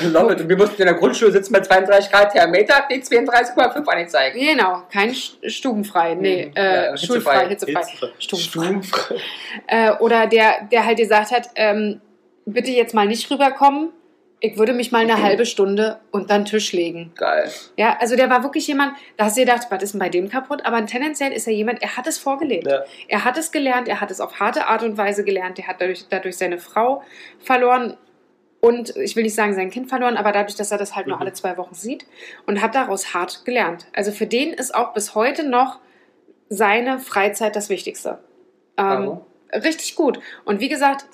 It. Wir mussten in der Grundschule sitzen bei 32 Grad Thermometer, hat die 32,5 angezeigt. Genau, kein stubenfrei, nee, Mhm. äh, Ja, schulfrei, hitzefrei. hitzefrei. Stubenfrei. Stubenfrei. Äh, oder der, der halt gesagt hat, ähm, bitte jetzt mal nicht rüberkommen, ich würde mich mal eine halbe Stunde unter den Tisch legen. Geil. Ja, also der war wirklich jemand, da hast du gedacht, was ist denn bei dem kaputt? Aber tendenziell ist er jemand, er hat es vorgelebt. Ja. Er hat es gelernt, er hat es auf harte Art und Weise gelernt, er hat dadurch, dadurch seine Frau verloren und ich will nicht sagen sein Kind verloren, aber dadurch, dass er das halt nur Mhm. alle zwei Wochen sieht und hat daraus hart gelernt. Also für den ist auch bis heute noch seine Freizeit das Wichtigste. Ähm, richtig gut. Und wie gesagt,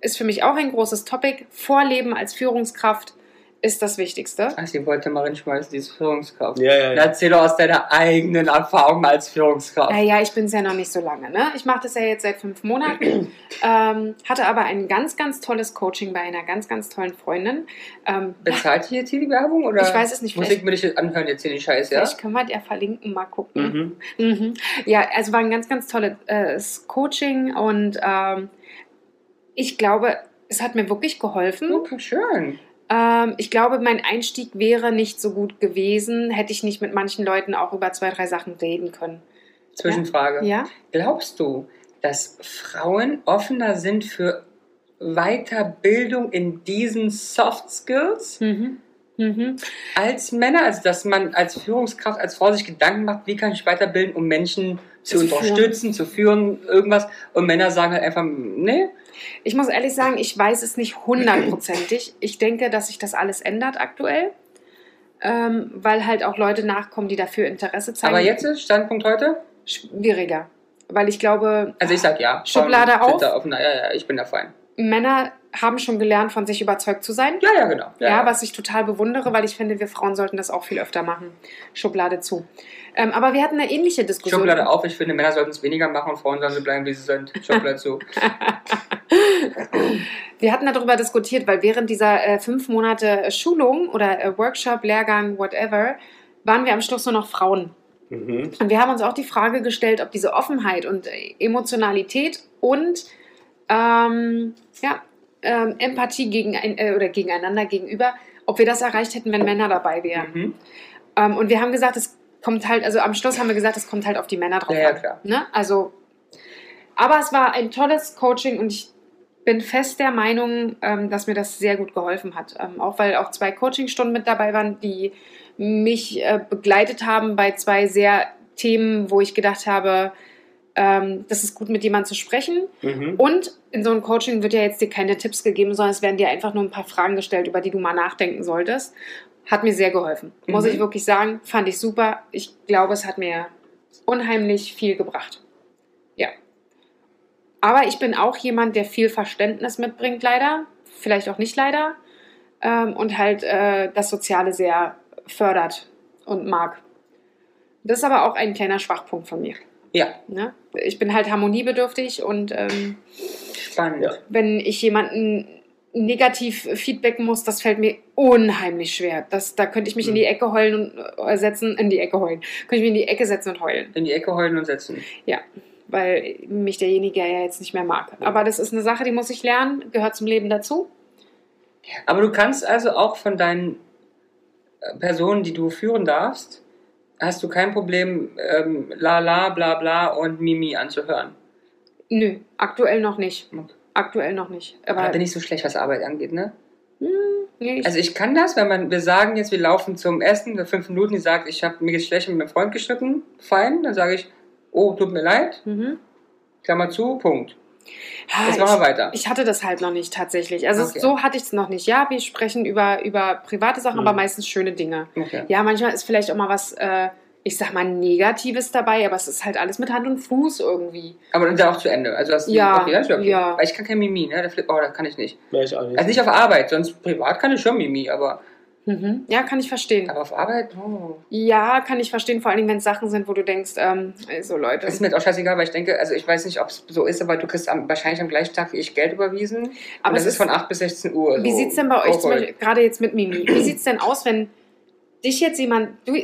ist für mich auch ein großes Topic. Vorleben als Führungskraft ist das Wichtigste. Ach, sie wollte mal reinschmeißen, diese Führungskraft. Ja, ja, ja. Erzähl doch aus deiner eigenen Erfahrung als Führungskraft. Naja, ich bin es ja noch nicht so lange. Ne? Ich mache das ja jetzt seit fünf Monaten. ähm, hatte aber ein ganz, ganz tolles Coaching bei einer ganz, ganz tollen Freundin. Ähm, Bezahlt ihr jetzt hier die Werbung? Oder Ich weiß es nicht, Muss vielleicht- ich mir nicht anhören jetzt hier den Scheiß, ja? Vielleicht können wir der verlinken, mal gucken. Mhm. Mhm. Ja, also war ein ganz, ganz tolles äh, Coaching und ähm, ich glaube, es hat mir wirklich geholfen. Okay, schön. Ähm, ich glaube, mein Einstieg wäre nicht so gut gewesen, hätte ich nicht mit manchen Leuten auch über zwei, drei Sachen reden können. Zwischenfrage. Ja? Glaubst du, dass Frauen offener sind für Weiterbildung in diesen Soft Skills Mhm. Mhm. als Männer? Also, dass man als Führungskraft, als Frau sich Gedanken macht, wie kann ich weiterbilden, um Menschen zu, Zu führen. unterstützen, zu führen, irgendwas. Und Männer sagen halt einfach, nee, Ich muss ehrlich sagen, ich weiß es nicht hundertprozentig. Ich denke, dass sich das alles ändert aktuell, ähm, weil halt auch Leute nachkommen, die dafür Interesse zeigen. aber jetzt ist Standpunkt heute? schwieriger, weil ich glaube, Also ich sag ja. Schublade auf. da offener. Ja, ja, ich bin da fein. Männer haben schon gelernt, von sich überzeugt zu sein. Ja, ja, genau. Ja, was ich total bewundere, weil ich finde, wir Frauen sollten das auch viel öfter machen. Schublade zu. Ähm, aber wir hatten eine ähnliche Diskussion. Schublade auf, ich finde, Männer sollten es weniger machen und Frauen sollen so bleiben, wie sie sind. Schublade zu. Wir hatten darüber diskutiert, weil während dieser äh, fünf Monate Schulung oder äh, Workshop, Lehrgang, whatever, waren wir am Schluss nur noch Frauen. Mhm. Und wir haben uns auch die Frage gestellt, ob diese Offenheit und äh, Emotionalität und ähm, ja, ähm, Empathie gegen ein, äh, oder gegeneinander gegenüber, ob wir das erreicht hätten, wenn Männer dabei wären. Mhm. Ähm, und wir haben gesagt, es kommt halt, also am Schluss haben wir gesagt, es kommt halt auf die Männer drauf Ja, ja, an. klar. Ne? Also, aber es war ein tolles Coaching und ich bin fest der Meinung, ähm, dass mir das sehr gut geholfen hat. Ähm, auch weil auch zwei Coachingstunden mit dabei waren, die mich äh, begleitet haben bei zwei sehr Themen, wo ich gedacht habe, ähm, das ist gut, mit jemandem zu sprechen. Mhm. Und in so einem Coaching wird ja jetzt dir keine Tipps gegeben, sondern es werden dir einfach nur ein paar Fragen gestellt, über die du mal nachdenken solltest. Hat mir sehr geholfen. Muss Mhm. ich wirklich sagen. Fand ich super. Ich glaube, es hat mir unheimlich viel gebracht. Ja. Aber ich bin auch jemand, der viel Verständnis mitbringt, leider. Vielleicht auch nicht leider. Ähm, und halt äh, das Soziale sehr fördert und mag. Das ist aber auch ein kleiner Schwachpunkt von mir. Ja, Ne? Ich bin halt harmoniebedürftig und ähm, spannend. Wenn ich jemanden negativ feedbacken muss, das fällt mir unheimlich schwer. Das, da könnte ich mich in die Ecke heulen und äh, setzen, in die Ecke heulen. Könnte ich mich in die Ecke setzen und heulen. In die Ecke heulen und setzen. Ja, weil mich derjenige ja jetzt nicht mehr mag. Aber das ist eine Sache, die muss ich lernen, gehört zum Leben dazu. Aber du kannst also auch von deinen äh, Personen, die du führen darfst, hast du kein Problem, ähm, la la, bla bla und Mimi anzuhören. Nö, aktuell noch nicht. Okay. Aktuell noch nicht. Aber Aber da bin ich so schlecht, was Arbeit angeht, ne? nee, ich, Also ich kann das, wenn man, wir sagen jetzt, wir laufen zum Essen, für fünf Minuten, die sagt, ich habe mir geht's schlecht mit meinem Freund geschnitten, fein, dann sage ich, oh, tut mir leid, mhm. Klammer zu, Punkt. Ah, Jetzt machen wir weiter. Ich hatte das halt noch nicht tatsächlich. Also Okay. so hatte ich es noch nicht. Ja, wir sprechen über, über private Sachen, Mhm. aber meistens schöne Dinge. Okay. Ja, manchmal ist vielleicht auch mal was, äh, ich sag mal, Negatives dabei, aber es ist halt alles mit Hand und Fuß irgendwie. Aber dann ist ja auch zu Ende. Also das Ja, okay, das ist okay. ja. Weil ich kann kein Mimi, ne? Der Flip, oh, das kann ich nicht. Ja, ich auch nicht. Also nicht auf Arbeit, sonst privat kann ich schon Mimi, aber, Mhm. Ja, kann ich verstehen. aber auf Arbeit, oh. Ja, kann ich verstehen, vor allem wenn es Sachen sind, wo du denkst, ähm, so Leute. Das ist mir jetzt auch scheißegal, weil ich denke, also ich weiß nicht, ob es so ist, aber du kriegst am, wahrscheinlich am gleichen Tag wie ich Geld überwiesen. Aber und das es ist von 8 bis 16 Uhr. Wie so. sieht's denn bei euch Oh, zum voll. Beispiel, gerade jetzt mit Mimi, wie sieht's denn aus, wenn dich jetzt jemand, du,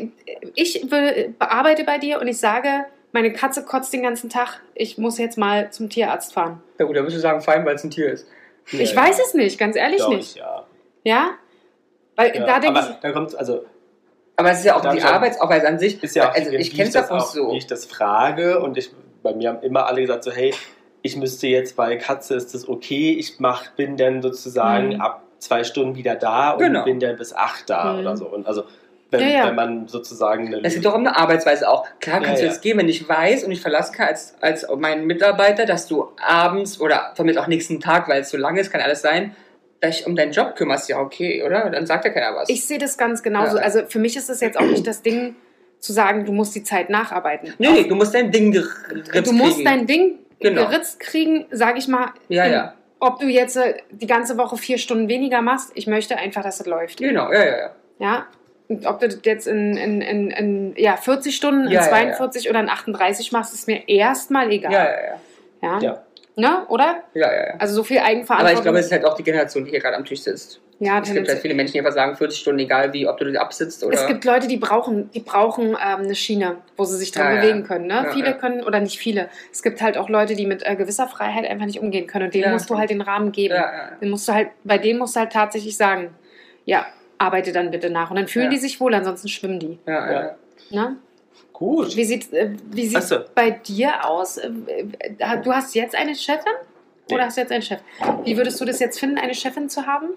ich will, bearbeite bei dir und ich sage, meine Katze kotzt den ganzen Tag, ich muss jetzt mal zum Tierarzt fahren. Ja gut, da müsst du sagen, fein, weil es ein Tier ist. Ja, ich ja. weiß es nicht, ganz ehrlich Doch, nicht. Ja. Ja? Weil Ja. da denke aber ich, da kommt also Aber es ist ja auch die Arbeitsarbeit an sich. ist ja auch also ich kenne es ja das von auch, so. wie ich das frage und ich bei mir haben immer alle gesagt so hey ich müsste jetzt bei Katze ist das okay ich mach bin dann sozusagen Mhm. ab zwei Stunden wieder da und Genau. bin dann bis acht da Mhm. oder so und also wenn, Ja, ja. wenn man sozusagen eine Es geht doch um eine Arbeitsweise auch. Klar kannst Ja, du ja. jetzt gehen, wenn ich weiß und ich verlassen kann als, als mein Mitarbeiter, dass du abends oder von mir auch nächsten Tag, weil es so lange ist, kann alles sein, dass ich um deinen Job kümmerst, ja okay, oder? Dann sagt ja keiner was. ich sehe das ganz genauso. Ja. Also für mich ist es jetzt auch nicht das Ding zu sagen, du musst die Zeit nacharbeiten. nee, nee, du musst dein Ding geritzt du musst kriegen. dein Ding Genau. geritzt kriegen, sage ich mal, Ja, in- ja. ob du jetzt äh, die ganze Woche vier Stunden weniger machst. Ich möchte einfach, dass es läuft. Genau, ja, ja, ja. Ja. Ob du das jetzt in, in, in, in ja, 40 Stunden, Ja, in ja, 42 oder in 38 machst, ist mir erstmal egal. Ja, ja, ja. Ja. Ja. Ne? Oder? ja, ja, ja. Also so viel Aber Eigenverantwortung. ich glaube, es ist halt auch die Generation, die hier gerade am Tisch sitzt. ja, Es gibt halt viele Menschen, die einfach sagen, 40 Stunden, egal wie, ob du das absitzt oder. es gibt Leute, die brauchen, die brauchen ähm, eine Schiene, wo sie sich dran Ja, ja. bewegen können. Ne? Ja, viele ja. können, oder nicht viele. Es gibt halt auch Leute, die mit äh, gewisser Freiheit einfach nicht umgehen können. Und denen Ja, musst du halt den Rahmen geben. ja, ja. Den musst du halt, bei denen musst du halt tatsächlich sagen, Ja, arbeite dann bitte nach. Und dann fühlen Ja. die sich wohl, ansonsten schwimmen die. Ja, Ja. ja. Ne? Gut. Wie sieht äh, wie sieht's so. bei dir aus? Äh, äh, Du hast jetzt eine Chefin? Oder hast du jetzt einen Chef? Wie würdest du das jetzt finden, eine Chefin zu haben?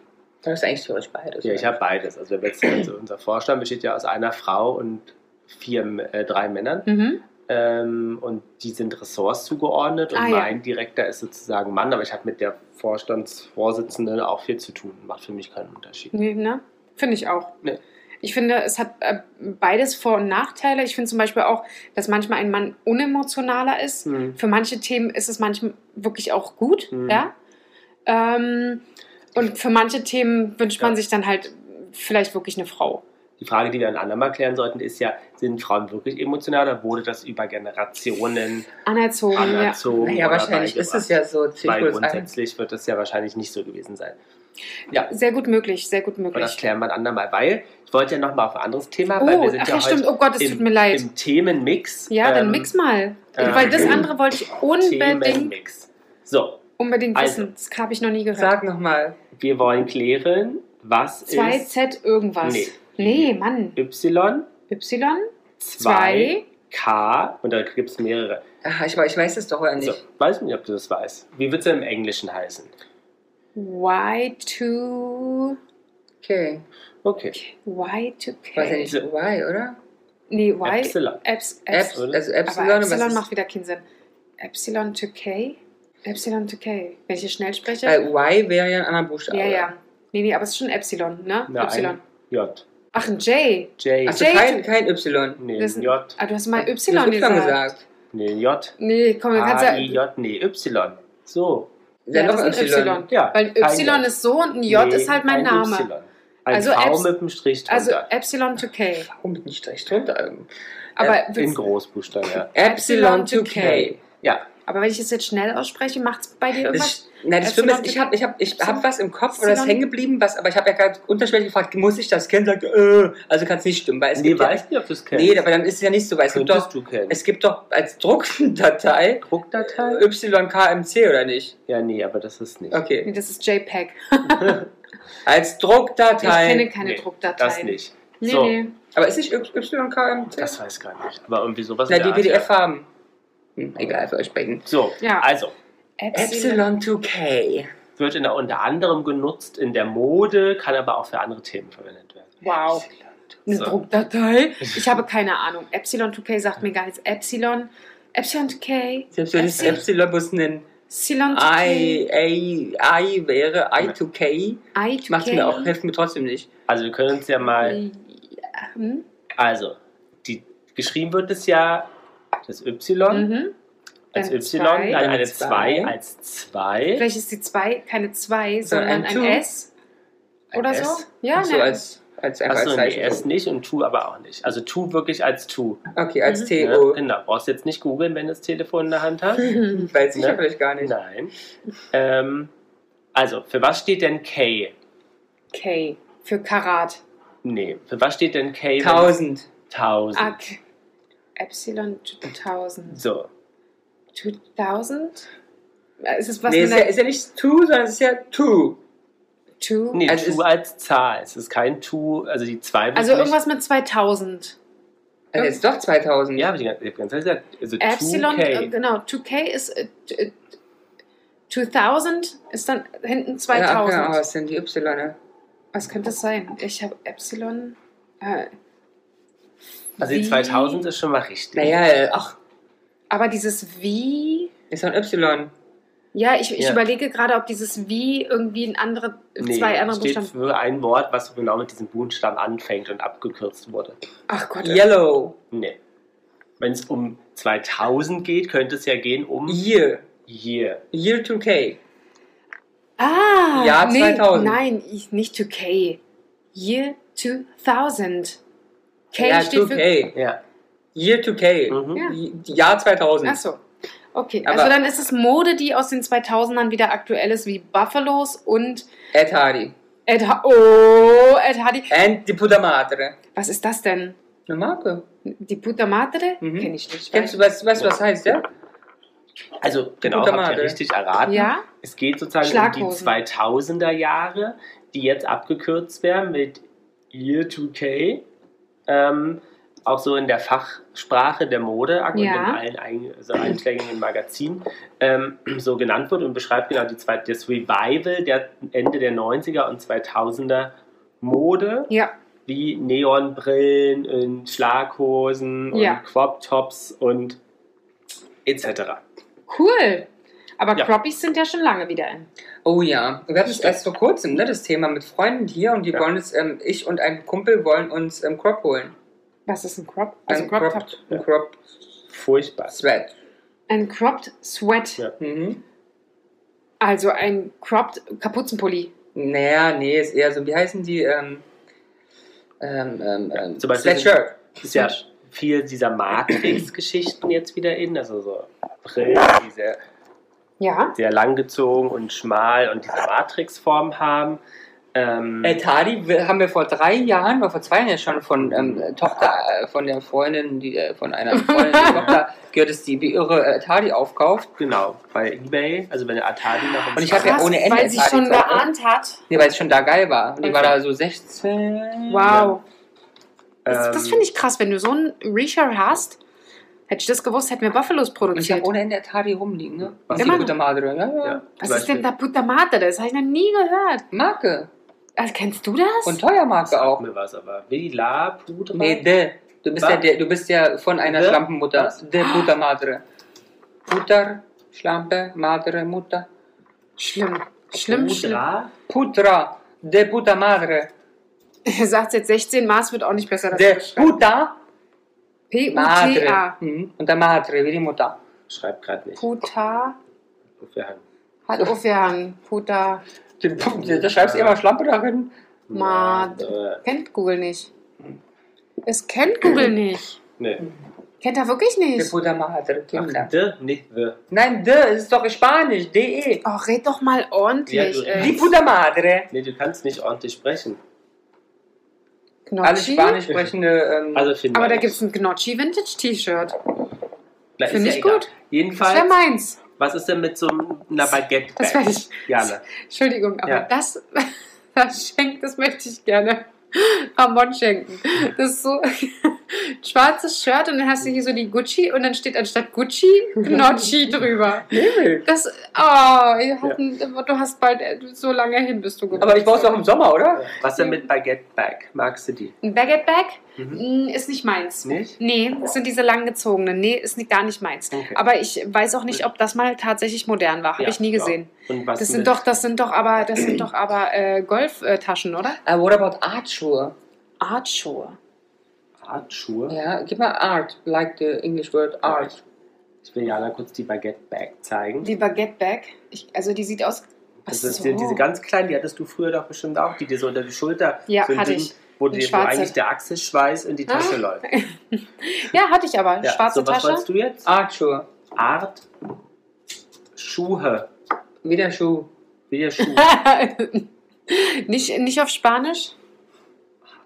Das ist eigentlich theoretisch beides. Ja, ich habe beides. Also, wir wechseln- also unser Vorstand besteht ja aus einer Frau und vier, äh, drei Männern. Mhm. Ähm, und die sind Ressorts zugeordnet und Ah, ja. mein Direktor ist sozusagen Mann, aber ich habe mit der Vorstandsvorsitzenden auch viel zu tun. Macht für mich keinen Unterschied. Nee, ne? Finde ich auch. Nee. Ich finde, es hat äh, beides Vor- und Nachteile. Ich finde zum Beispiel auch, dass manchmal ein Mann unemotionaler ist. Mhm. Für manche Themen ist es manchmal wirklich auch gut, Mhm. ja. Ähm, und für manche Themen wünscht man Ja. sich dann halt vielleicht wirklich eine Frau. Die Frage, die wir ein andermal klären sollten, ist ja, sind Frauen wirklich emotional oder wurde das über Generationen Anerzogen, anerzogen? Naja, oder wahrscheinlich ist es ja so. Weil grundsätzlich wird das ja wahrscheinlich nicht so gewesen sein. Ja. Sehr gut möglich, sehr gut Aber das möglich. klären wir ein andermal, weil ich wollte ja nochmal auf ein anderes Thema, Oh, weil wir sind ach ja ja, stimmt. heute Oh Gott, es im, tut mir leid. im Themenmix. Ja, dann Ähm, mix mal. ähm, Weil das andere wollte ich unbedingt, Themenmix. So, unbedingt Also. wissen. Das habe ich noch nie gehört. Sag nochmal. wir wollen klären, was ist 2Z irgendwas. Nee. Nee, Mann. Y, Y, 2, K und da gibt es mehrere. Ach, ich, weiß- ich weiß es doch oder nicht. So, weiß nicht, ob du das weißt. Wie wird es im Englischen heißen? Y2, Okay. Okay. Y2K. Weiß ja nicht, Y, oder? Nee, Y. Epsilon. Eps, Eps, also Epsilon, aber Epsilon macht wieder keinen Sinn. Epsilon to K? Epsilon to K. Wenn ich hier schnell spreche? Weil Y wäre ja ein anderer Buchstabe. ja, ja. Nee, nee, aber es ist schon Epsilon, ne? Na, y. ein J. Ach, ein J. J. Achso, J- kein, kein Y. nee, Das ist ein J. Ah, du hast mal Du Y gesagt. gesagt. Nee, J. Nee, komm, kannst du I, ja. J, nee, Y. So. Ja, das noch ist ein Y. Y. Ja. Weil Y ist so und ein J Nee, ist halt mein Name. Y. Ein Also V Eps- mit einem Strich Also drunter. Epsilon to K. Warum mit einem Strich drunter? Aber, Ä- in Großbuchstaben, ja. Epsilon to K. Ja, aber wenn ich es jetzt schnell ausspreche, macht es bei dir irgendwas? Das, nein, das Schlimme ist, ich habe ich hab, ich hab was im Kopf oder ist hängen geblieben, was, aber ich habe ja gerade unterschwellig gefragt, muss ich das kennen? Sagt, äh, also kann es nicht stimmen, weil es nee, gibt ja, weiß nicht, ob du es kennst. Nee, aber dann ist es ja nicht so, weil es gibt doch, du kennen. es gibt doch als Druckdatei Druckdatei? YKMC oder nicht? Ja, nee, aber das ist nicht. Nee, Okay. das ist JPEG. Als Ich kenne Druckdatei. keine Nee, Druckdateien. Das nicht. Nee, so, nee. Aber ist nicht YKMC? das weiß ich gar nicht. Aber irgendwie sowas. Na, in die der egal, für euch beiden. So, Ja. also, Epsilon to K. wird in der, unter anderem genutzt in der Mode, kann aber auch für andere Themen verwendet werden. Wow. Eine So. Druckdatei? Ich habe keine Ahnung. Epsilon to K sagt mir gar nichts. Epsilon. Epsilon to K. Selbst wenn es Epsilon- bloß ein Epsilon to K. I, I, I wäre, I to K, I to macht K. mir auch, hilft mir trotzdem nicht. Also wir können uns ja mal, hm? also, die, geschrieben wird es ja das Y Mhm. als Dann Y, zwei. dann eine Eine 2 zwei. als 2. Vielleicht ist die 2 keine 2, Sondern ein ein. S. Oder so? Ja, so ne. als, als einfach Achso, als nee, Zeichen. S nicht und Tu aber auch nicht. Also Tu wirklich als Tu. Okay, als Mhm. Ja, TO. genau, brauchst jetzt nicht googeln, wenn du das Telefon in der Hand hast. Weiß ich Ne? ja vielleicht gar nicht. Nein. Ähm, also, für was steht denn K? K. Für Karat. Nee, für was steht denn K? wenn- 1000. 1000. Ah, Epsilon 2000. So, 2000? Äh, Ist es was nee, ist ja, ist ja nicht two, sondern es ist ja two. Two? nee, Also ist- als Zahl. Es ist kein Tu, also die 2 wird Also nicht, irgendwas mit 2000. Also jetzt doch 2000. Ja, habe ich die ganze Zeit gesagt. Also Epsilon, äh, 2K. genau, 2K ist äh, t- äh, 2000 ist dann hinten Ja, 2000. genau, was sind die Y? Was könnte es sein? Ich habe Epsilon. Äh, Also die wie- 2000 ist schon mal richtig. Naja, ach, Aber dieses wie. ist doch ein Y. Ja, ich, ich Ja. überlege gerade, ob dieses wie irgendwie ein andere, Nee, zwei andere steht Buchstaben. für ein Wort, was genau mit diesem Buchstaben anfängt und abgekürzt wurde. Ach Gott. Yellow. Nee. Wenn es um 2000 geht, könnte es ja gehen um Year. Year. Year 2K. Ah! Jahr nee, 2000. Nein, ich, nicht 2K. Year 2000. K ja, steht 2K. Ja. Year 2K. Mhm. Ja. Jahr 2000. Ach so. Okay, Aber- also dann ist es Mode, die aus den 2000ern wieder aktuell ist, wie Buffalos und Ed Hardy. Ed, ha oh, Ed Hardy. And die Puta Madre. Was ist das denn? Eine Marke. Die Puta Madre? Mhm. Kenn ich nicht. Kennst du, weißt, weißt du, was heißt, ja? Also genau, habt ihr Mate. richtig erraten. Ja? Es geht sozusagen um die Schlaghosen. 2000er Jahre, die jetzt abgekürzt werden mit Year 2K. Ähm, auch so in der Fachsprache der Mode Ja. in allen ein, also einschlägigen Magazinen ähm, so genannt wird und beschreibt genau die zweite, das Revival der Ende der 90er und 2000er Mode, Ja, wie Neonbrillen und Schlaghosen und Ja. Crop Tops und etc. cool. Aber Ja. Croppies sind ja schon lange wieder in. Oh ja, wir hatten es erst vor kurzem, ne, das Thema mit Freunden hier und die Ja. wollen es, ähm, ich und ein Kumpel wollen uns ähm, Crop holen. Was ist ein Crop? Also ein Crop Crop, ein Crop Furchtbar. Sweat. Ein Cropped Sweat. Ja. Mhm. Also ein Cropped Kapuzenpulli. Naja, nee, ist eher so, wie heißen die? Ähm, ähm, ähm, ähm, zum Beispiel Sweatshirt. ist ja viel dieser Matrix-Geschichten jetzt wieder in, also so Brillen, die sehr, Ja. sehr langgezogen und schmal und diese Matrix-Form haben. Ähm, Äh, Tadi haben wir vor drei Jahren, oder vor zwei Jahren ja schon von ähm, Tochter, äh, von der Freundin, die äh, von einer Freundin, die Tochter gehört, dass die wie irre äh, Tadi aufkauft. genau, bei Ebay, also wenn der Atari noch im Und ich hab ja ohne Ende weil sie schon geahnt hat. Nee, weil es schon da geil war. Und die war Okay. da so 16. Wow. Das, das Ähm, finde ich krass, wenn du so einen Reshare hast. Hätte ich das gewusst, hätten wir Buffalos Und ich habe produziert. ohne Ende Atari rumliegen, ne? Was immer gute Madre, ja, ja. ja, Was ist denn da Puta Madre? Das habe ich noch nie gehört. Marke. Also, kennst du das? Und teuer Marke auch. mir was, aber Villa, Pudra? Nee, de. Du bist, ja der, du bist ja von einer De? Schlampenmutter. Was? De Puta Madre. Putter, Schlampe, Madre, Mutter. schlimm. Schlimm, schlimm. Pudra? Putra, de Puta Madre. Er sagt jetzt 16 Maß wird auch nicht besser. das De. Puta P-U-T-A. Madre. Mhm. Und der Madre, wie die Mutter. Schreibt gerade nicht. Puta Ungefähr. hat aufgehangen. Puta Den Punkt, Da schreibst du immer Schlampe darin. Madre. Kennt Google nicht. Es kennt Google nicht. Nee. Kennt er wirklich De nicht. Puta Madre, Kinder. Ach, de, nicht the. Nein, de, es ist doch Spanisch, de. Oh, red doch mal ordentlich. Ja, du- Die. Puta Madre. Nee, du kannst nicht ordentlich sprechen. Alle Gnocchi? Spanisch sprechende. Ähm, Also Aber da gibt es ein Gnocchi Vintage T-Shirt. Finde ja ich egal. gut. Das Jedenfalls, wäre meins. was ist denn mit so einer Baguette? Das werde ich. Jana. Entschuldigung, aber Ja. das, das schenkt, das möchte ich gerne Ramon schenken. Das ist so ein schwarzes Shirt und dann hast du hier so die Gucci und dann steht anstatt Gucci Gnocchi drüber. Himmel. Das, oh, ihr hatten, du hast bald äh, so lange hin, bis du Aber ich brauche es auch im Sommer, oder? Was denn mit Baguette Bag? Magst du die? Ein Baguette Bag Mhm. mm, ist nicht meins. Nicht? Nee, das sind diese langgezogenen. Nee, ist nicht, gar nicht meins. Okay. Aber ich weiß auch nicht, ob das mal tatsächlich modern war. Habe Ja, ich nie ja. gesehen. Und was Das sind doch, das sind doch aber, das sind doch aber äh, Golftaschen, oder? Uh, what about Artschuhe? Artschuhe. Artschuhe? Ja, gib mal Art, like the English word Art. Ich will Jana kurz die Baguette Bag zeigen. Die Baguette Bag. Ich, also die sieht aus. Das so. die, diese ganz kleinen, die hattest du früher doch bestimmt auch, die dir so unter die Schulter Ja, so hatte Ding, ich. Wo, die, wo eigentlich der Achselschweiß in die Tasche Ah. läuft. Ja, hatte ich aber. Ja, Schwarze so, was Tasche. wolltest du jetzt? Artschuhe. Art Schuhe. Wie der Schuh. Wie der Schuh. nicht, nicht auf Spanisch?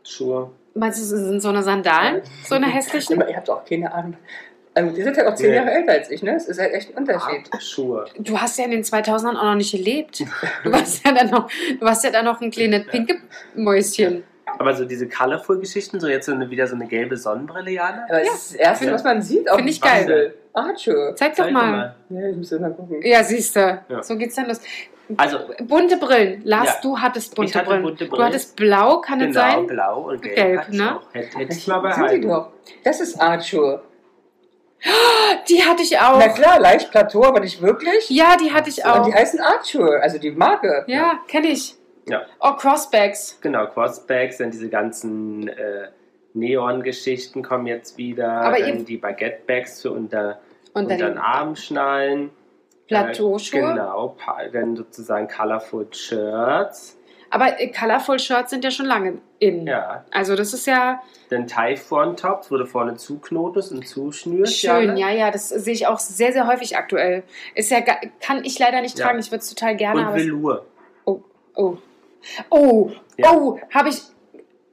Schuhe. Meinst du, sind so eine Sandalen? So eine hässlichen? Aber ihr habt auch keine Ahnung. Also, die sind halt auch zehn Nee. Jahre älter als ich, ne? Es ist halt echt ein Unterschied. Schuhe. Du hast ja in den 2000ern auch noch nicht gelebt. Du warst ja dann noch, du warst ja dann noch ein kleines pinke Mäuschen. Aber so diese Colorful-Geschichten, so jetzt so eine, wieder so eine gelbe Sonnenbrille, Jana? Aber es ist das Erste, Ja. was man sieht auf Find ich geil. Artschuhe. Zeig doch Zeig mal. Ja, ich muss mal gucken. Ja, siehst du. Ja. So geht's dann los. Also, Bunte Brillen. Lars, Ja. du hattest bunte Ich hatte Brillen. bunte Du Brillen. hattest blau, kann es genau, sein? blau und gelb. Gelb, ne? Hätte, hätte ich mal Sind die behalten. doch. Das ist Artschuhe. Die hatte ich auch. Na klar, leicht Plateau, aber nicht wirklich. Ja, die hatte ich Und auch. die heißen Artschuhe, also die Marke. Ja, kenne ich. Ja. Oh, Crossbacks. Genau, Crossbacks, dann diese ganzen äh, Neon-Geschichten kommen jetzt wieder. Aber dann die Baguette-Bags für unter, Und unter den Armschnallen. Plateauschuhe. Äh, genau, dann sozusagen Colorful Shirts. Aber äh, Colorful Shirts sind ja schon lange in. Ja, Also das ist ja dann Typhon-Tops, wo du vorne zuknotest und zuschnürst. schön. Jana. Ja, ja, das sehe ich auch sehr, sehr häufig aktuell. Ist ja, kann ich leider nicht Ja. tragen. Ich würde es total gerne. Und aber es- Velour. oh, oh, oh, Ja. oh, habe ich.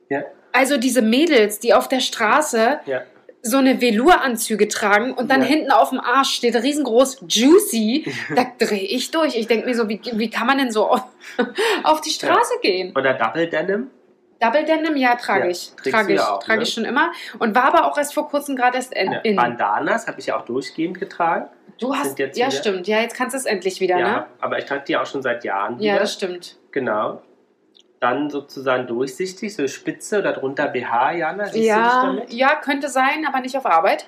Ja. Also diese Mädels, die auf der Straße Ja. so eine Velouranzüge tragen und dann Ja. hinten auf dem Arsch steht riesengroß Juicy, da drehe ich durch. Ich denke mir so, wie, wie kann man denn so auf, auf die Straße gehen? Oder Double Denim. Double Denim, ja, trage Ja, ich. Trage ich, ja auch, trage ne? ich schon immer. Und war aber auch erst vor kurzem gerade erst in. Ja. Bandanas habe ich ja auch durchgehend getragen. Du hast, jetzt ja wieder- stimmt, ja, jetzt kannst du es endlich wieder, Ja, ne? aber ich trage die auch schon seit Jahren Ja, wieder. das stimmt. Genau. Dann sozusagen durchsichtig, so Spitze oder drunter BH, Jana, siehst du dich Ja, damit? ja, könnte sein, aber nicht auf Arbeit.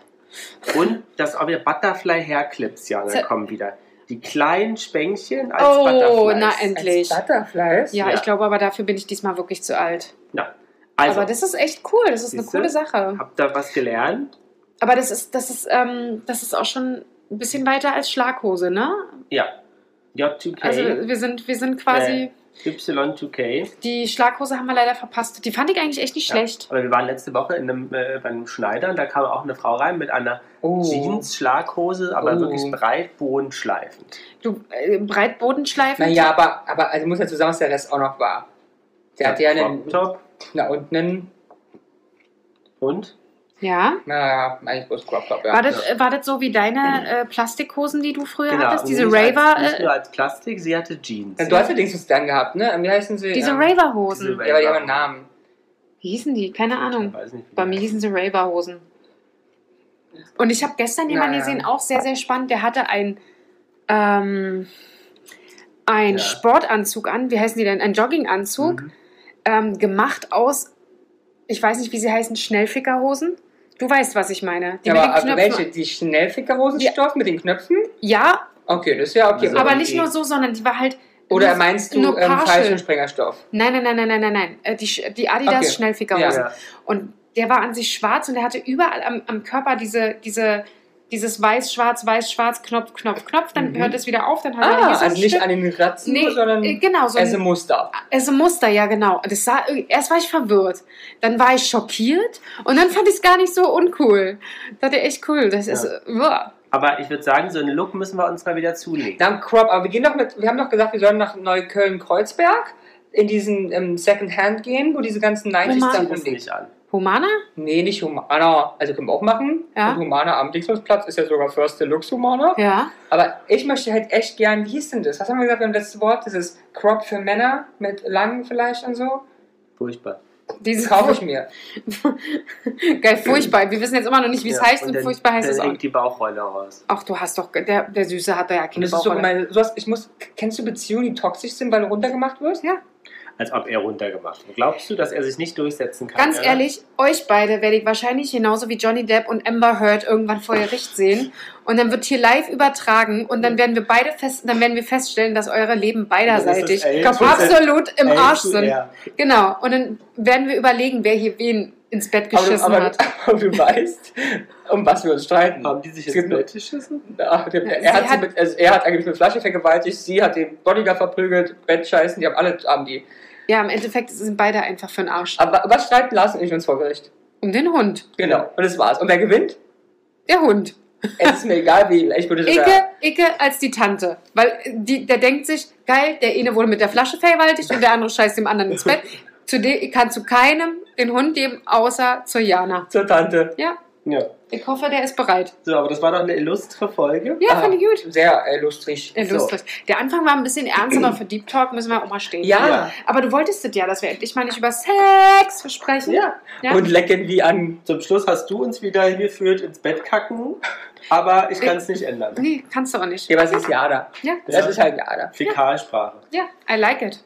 Und das auch wieder Butterfly Hair Clips, Jana, Z- kommen wieder. Die kleinen Spänkchen als Oh, Butterflies. na endlich. Als Butterflies? Ja, Ja. ich glaube aber dafür bin ich diesmal wirklich zu alt. Ja. Also, aber das ist echt cool, das ist eine coole Sache. habt ihr was gelernt? Aber das ist, das ist, ähm, das ist auch schon ein bisschen weiter als Schlaghose, ne? Ja. J2K, Also wir sind, wir sind quasi. Y2K. Die Schlaghose haben wir leider verpasst. Die fand ich eigentlich echt nicht Ja. schlecht. Aber wir waren letzte Woche in einem, äh, bei einem Schneider und da kam auch eine Frau rein mit einer Oh. Jeans-Schlaghose, aber Oh. wirklich breit bodenschleifend. Du äh, Breitbodenschleifen. Naja, aber, aber also muss ja zusammen, dass der Rest auch noch war. Der hatte ja einen, Top na unten einen, und Ja. naja, eigentlich bloß Crop Top, ja. War das, äh, war das so wie deine äh, Plastikhosen, die du früher Genau, hattest? Diese als, Raver, Nicht äh, als Plastik, sie hatte Jeans. Du hast ja Dings dann gehabt, ne? Wie heißen sie? diese Ähm, Raver-Hosen. Ja, aber die haben einen Namen. Wie hießen die? Keine Ahnung. nicht, Bei mir hießen sie Raver-Hosen. Und ich habe gestern jemanden Naja. gesehen, auch sehr, sehr spannend. Der hatte ein, ähm, ein Ja. Sportanzug an. Wie heißen die denn? Ein Jogginganzug. Mhm. Ähm, gemacht aus, ich weiß nicht, wie sie heißen, Schnellfickerhosen. Du weißt, was ich meine. Die Ja, aber also welche? Die Schnellfickerhosenstoff mit den Knöpfen? Ja, Okay, das ist ja okay. Also, aber nicht nur so, sondern die war halt. Oder meinst du nur ähm, falschen Sprengerstoff? Nein, nein, nein, nein, nein, nein, nein. Äh, Die, die Adidas Okay. Schnellfickerhosen. Ja. Und der war an sich schwarz und der hatte überall am, am Körper diese, diese, dieses weiß, schwarz, weiß, schwarz, Knopf, Knopf, Knopf. Dann Mhm. hört es wieder auf. Dann hat er Ah, hier so ein also nicht Stück. an den Ratzen, Nee, sondern äh, genau, so als ein, ein Muster. es ist ein Muster, ja, genau. Und Das sah, erst war ich verwirrt, dann war ich schockiert und dann fand ich es gar nicht so uncool. Das war echt cool. Das ist, Ja. uah. Aber ich würde sagen, so einen Look müssen wir uns mal wieder zulegen. Dann Crop, aber wir gehen doch mit, wir haben doch gesagt, wir sollen nach Neukölln-Kreuzberg in diesen ähm, Second-Hand gehen, wo diese ganzen 90s Humana. dann rumliegen. Humana? Nee, nicht Humana. Also können wir auch machen. Ja. Und Humana am Dingsungsplatz ist ja sogar First Deluxe Humana. Ja. Aber ich möchte halt echt gern, wie hieß denn das? Was haben wir gesagt beim letzten Wort? Dieses Crop für Männer mit langen vielleicht und so. Furchtbar. Das Dieses kaufe ich mir. Geil, furchtbar. Wir wissen jetzt immer noch nicht, wie es Ja, heißt und dann- furchtbar heißt es auch. die Bauchrolle raus. Ach, du hast doch, der, der Süße hat da ja Und keine das ist so Bauchrolle. gemein. Sowas, ich muss, kennst du Beziehungen, die toxisch sind, weil du runtergemacht wirst? Ja. Als ob er runtergemacht wird. Glaubst du, dass er sich nicht durchsetzen kann? Ganz ehrlich, euch beide werde ich wahrscheinlich genauso wie Johnny Depp und Amber Heard irgendwann vor Gericht sehen. Und dann wird hier live übertragen und dann werden wir beide fest, dann werden wir feststellen, dass eure Leben beiderseitig absolut im Arsch sind. Genau. Und dann werden wir überlegen, wer hier wen ins Bett Aber geschissen aber, hat. aber du weißt, um was wir uns streiten. Haben die sich ins Bett geschissen? Der, Ja, er, hat sie hat- mit, also er hat eigentlich mit Flasche vergewaltigt, sie hat den Bodyguard verprügelt, Bettscheißen, die haben alle haben die. Ja, im Endeffekt sind beide einfach für den Arsch. Aber was streiten Lars und ich uns vor Gericht? Um den Hund. Genau. Und das war's. Und wer gewinnt? Der Hund. Es ist mir egal, wie. Ich würde sogar. Icke, Icke als die Tante. Weil die, der denkt sich, geil, der eine wurde mit der Flasche vergewaltigt und der andere scheißt dem anderen ins Bett. Zu dem, ich kann zu keinem den Hund geben, außer zur Jana. Zur Tante. Ja, Ja. Ich hoffe, der ist bereit. So, aber das war doch eine illustre Folge. Ja, Ah, fand ich gut. Sehr lustrig. Ja, lustig. Der Anfang war ein bisschen ernst, aber für Deep Talk müssen wir auch mal stehen. Ja. Ja. Aber du wolltest es ja, dass wir endlich mal nicht über Sex sprechen. Ja. Ja. Und lecken wie an. Zum Schluss hast du uns wieder hingeführt ins Bett kacken, aber ich kann es nicht ändern. Nee, kannst du auch nicht. Ja, was ist Jada? Ja, Das ist halt Jada. Fäkalsprache. ja, I like it.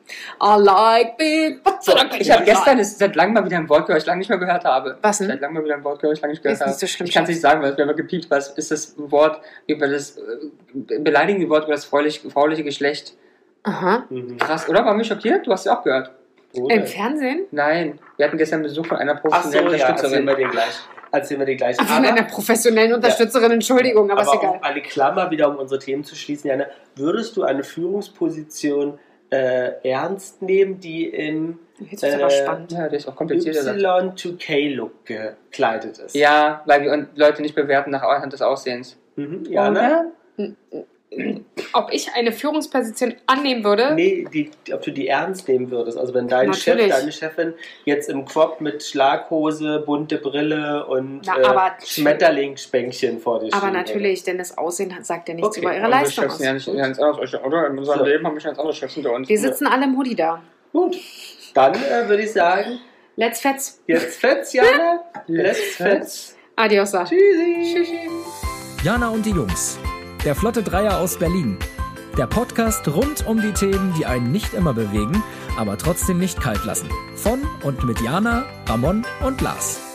I like big butts and I Ich habe gestern das seit langem mal wieder ein Wort gehört, ich lange nicht mehr gehört habe. Was denn? Seit langem mal wieder ein Wort gehört, ich lange nicht gehört Ist habe. nicht so schlimm, ich kann es nicht sagen, weil es mir immer gepiept. Was ist das Wort über das äh, beleidigende Wort über das frauliche, frauliche Geschlecht? Aha. Mhm. Krass, oder? War mich schockiert? Du hast ja auch gehört. Oder? Im Fernsehen? Nein, wir hatten gestern Besuch von einer Ach so, professionellen ja, erzählen Unterstützerin. wir dir gleich. Erzählen wir dir gleich. Von einer professionellen Unterstützerin, Entschuldigung, aber, aber ist egal. um eine Klammer wieder um unsere Themen zu schließen, Jana, würdest du eine Führungsposition äh, ernst nehmen, die im Jetzt aber äh, spannend. Ja, der ist auch komplizierter. Satz. Y2K-Look gekleidet ist? Ja, weil wir Leute nicht bewerten nach anhand des Aussehens. Mhm, Jana? Oder? ob ich eine Führungsposition annehmen würde. Nee, die, ob du die ernst nehmen würdest. Also wenn dein Chef, Natürlich. deine Chefin jetzt im Crop mit Schlaghose, bunte Brille und Na, äh, aber- Schmetterlingspänkchen vor dir Aber stehen natürlich, denn das Aussehen sagt ja nichts Okay, über ihre Unsere Leistung Chefs aus. sind ja nicht ganz anders, oder? In unserem So. Leben haben wir schon ganz andere Chefs hinter uns. Wir sitzen alle im Hoodie da. Gut, dann äh, würde ich sagen, Let's fetz. jetzt fetz, Jana. Let's fetz. Adios. Tschüssi. Jana und die Jungs. Der Flotte Dreier aus Berlin. Der Podcast rund um die Themen, die einen nicht immer bewegen, aber trotzdem nicht kalt lassen. Von und mit Jana, Ramon und Lars.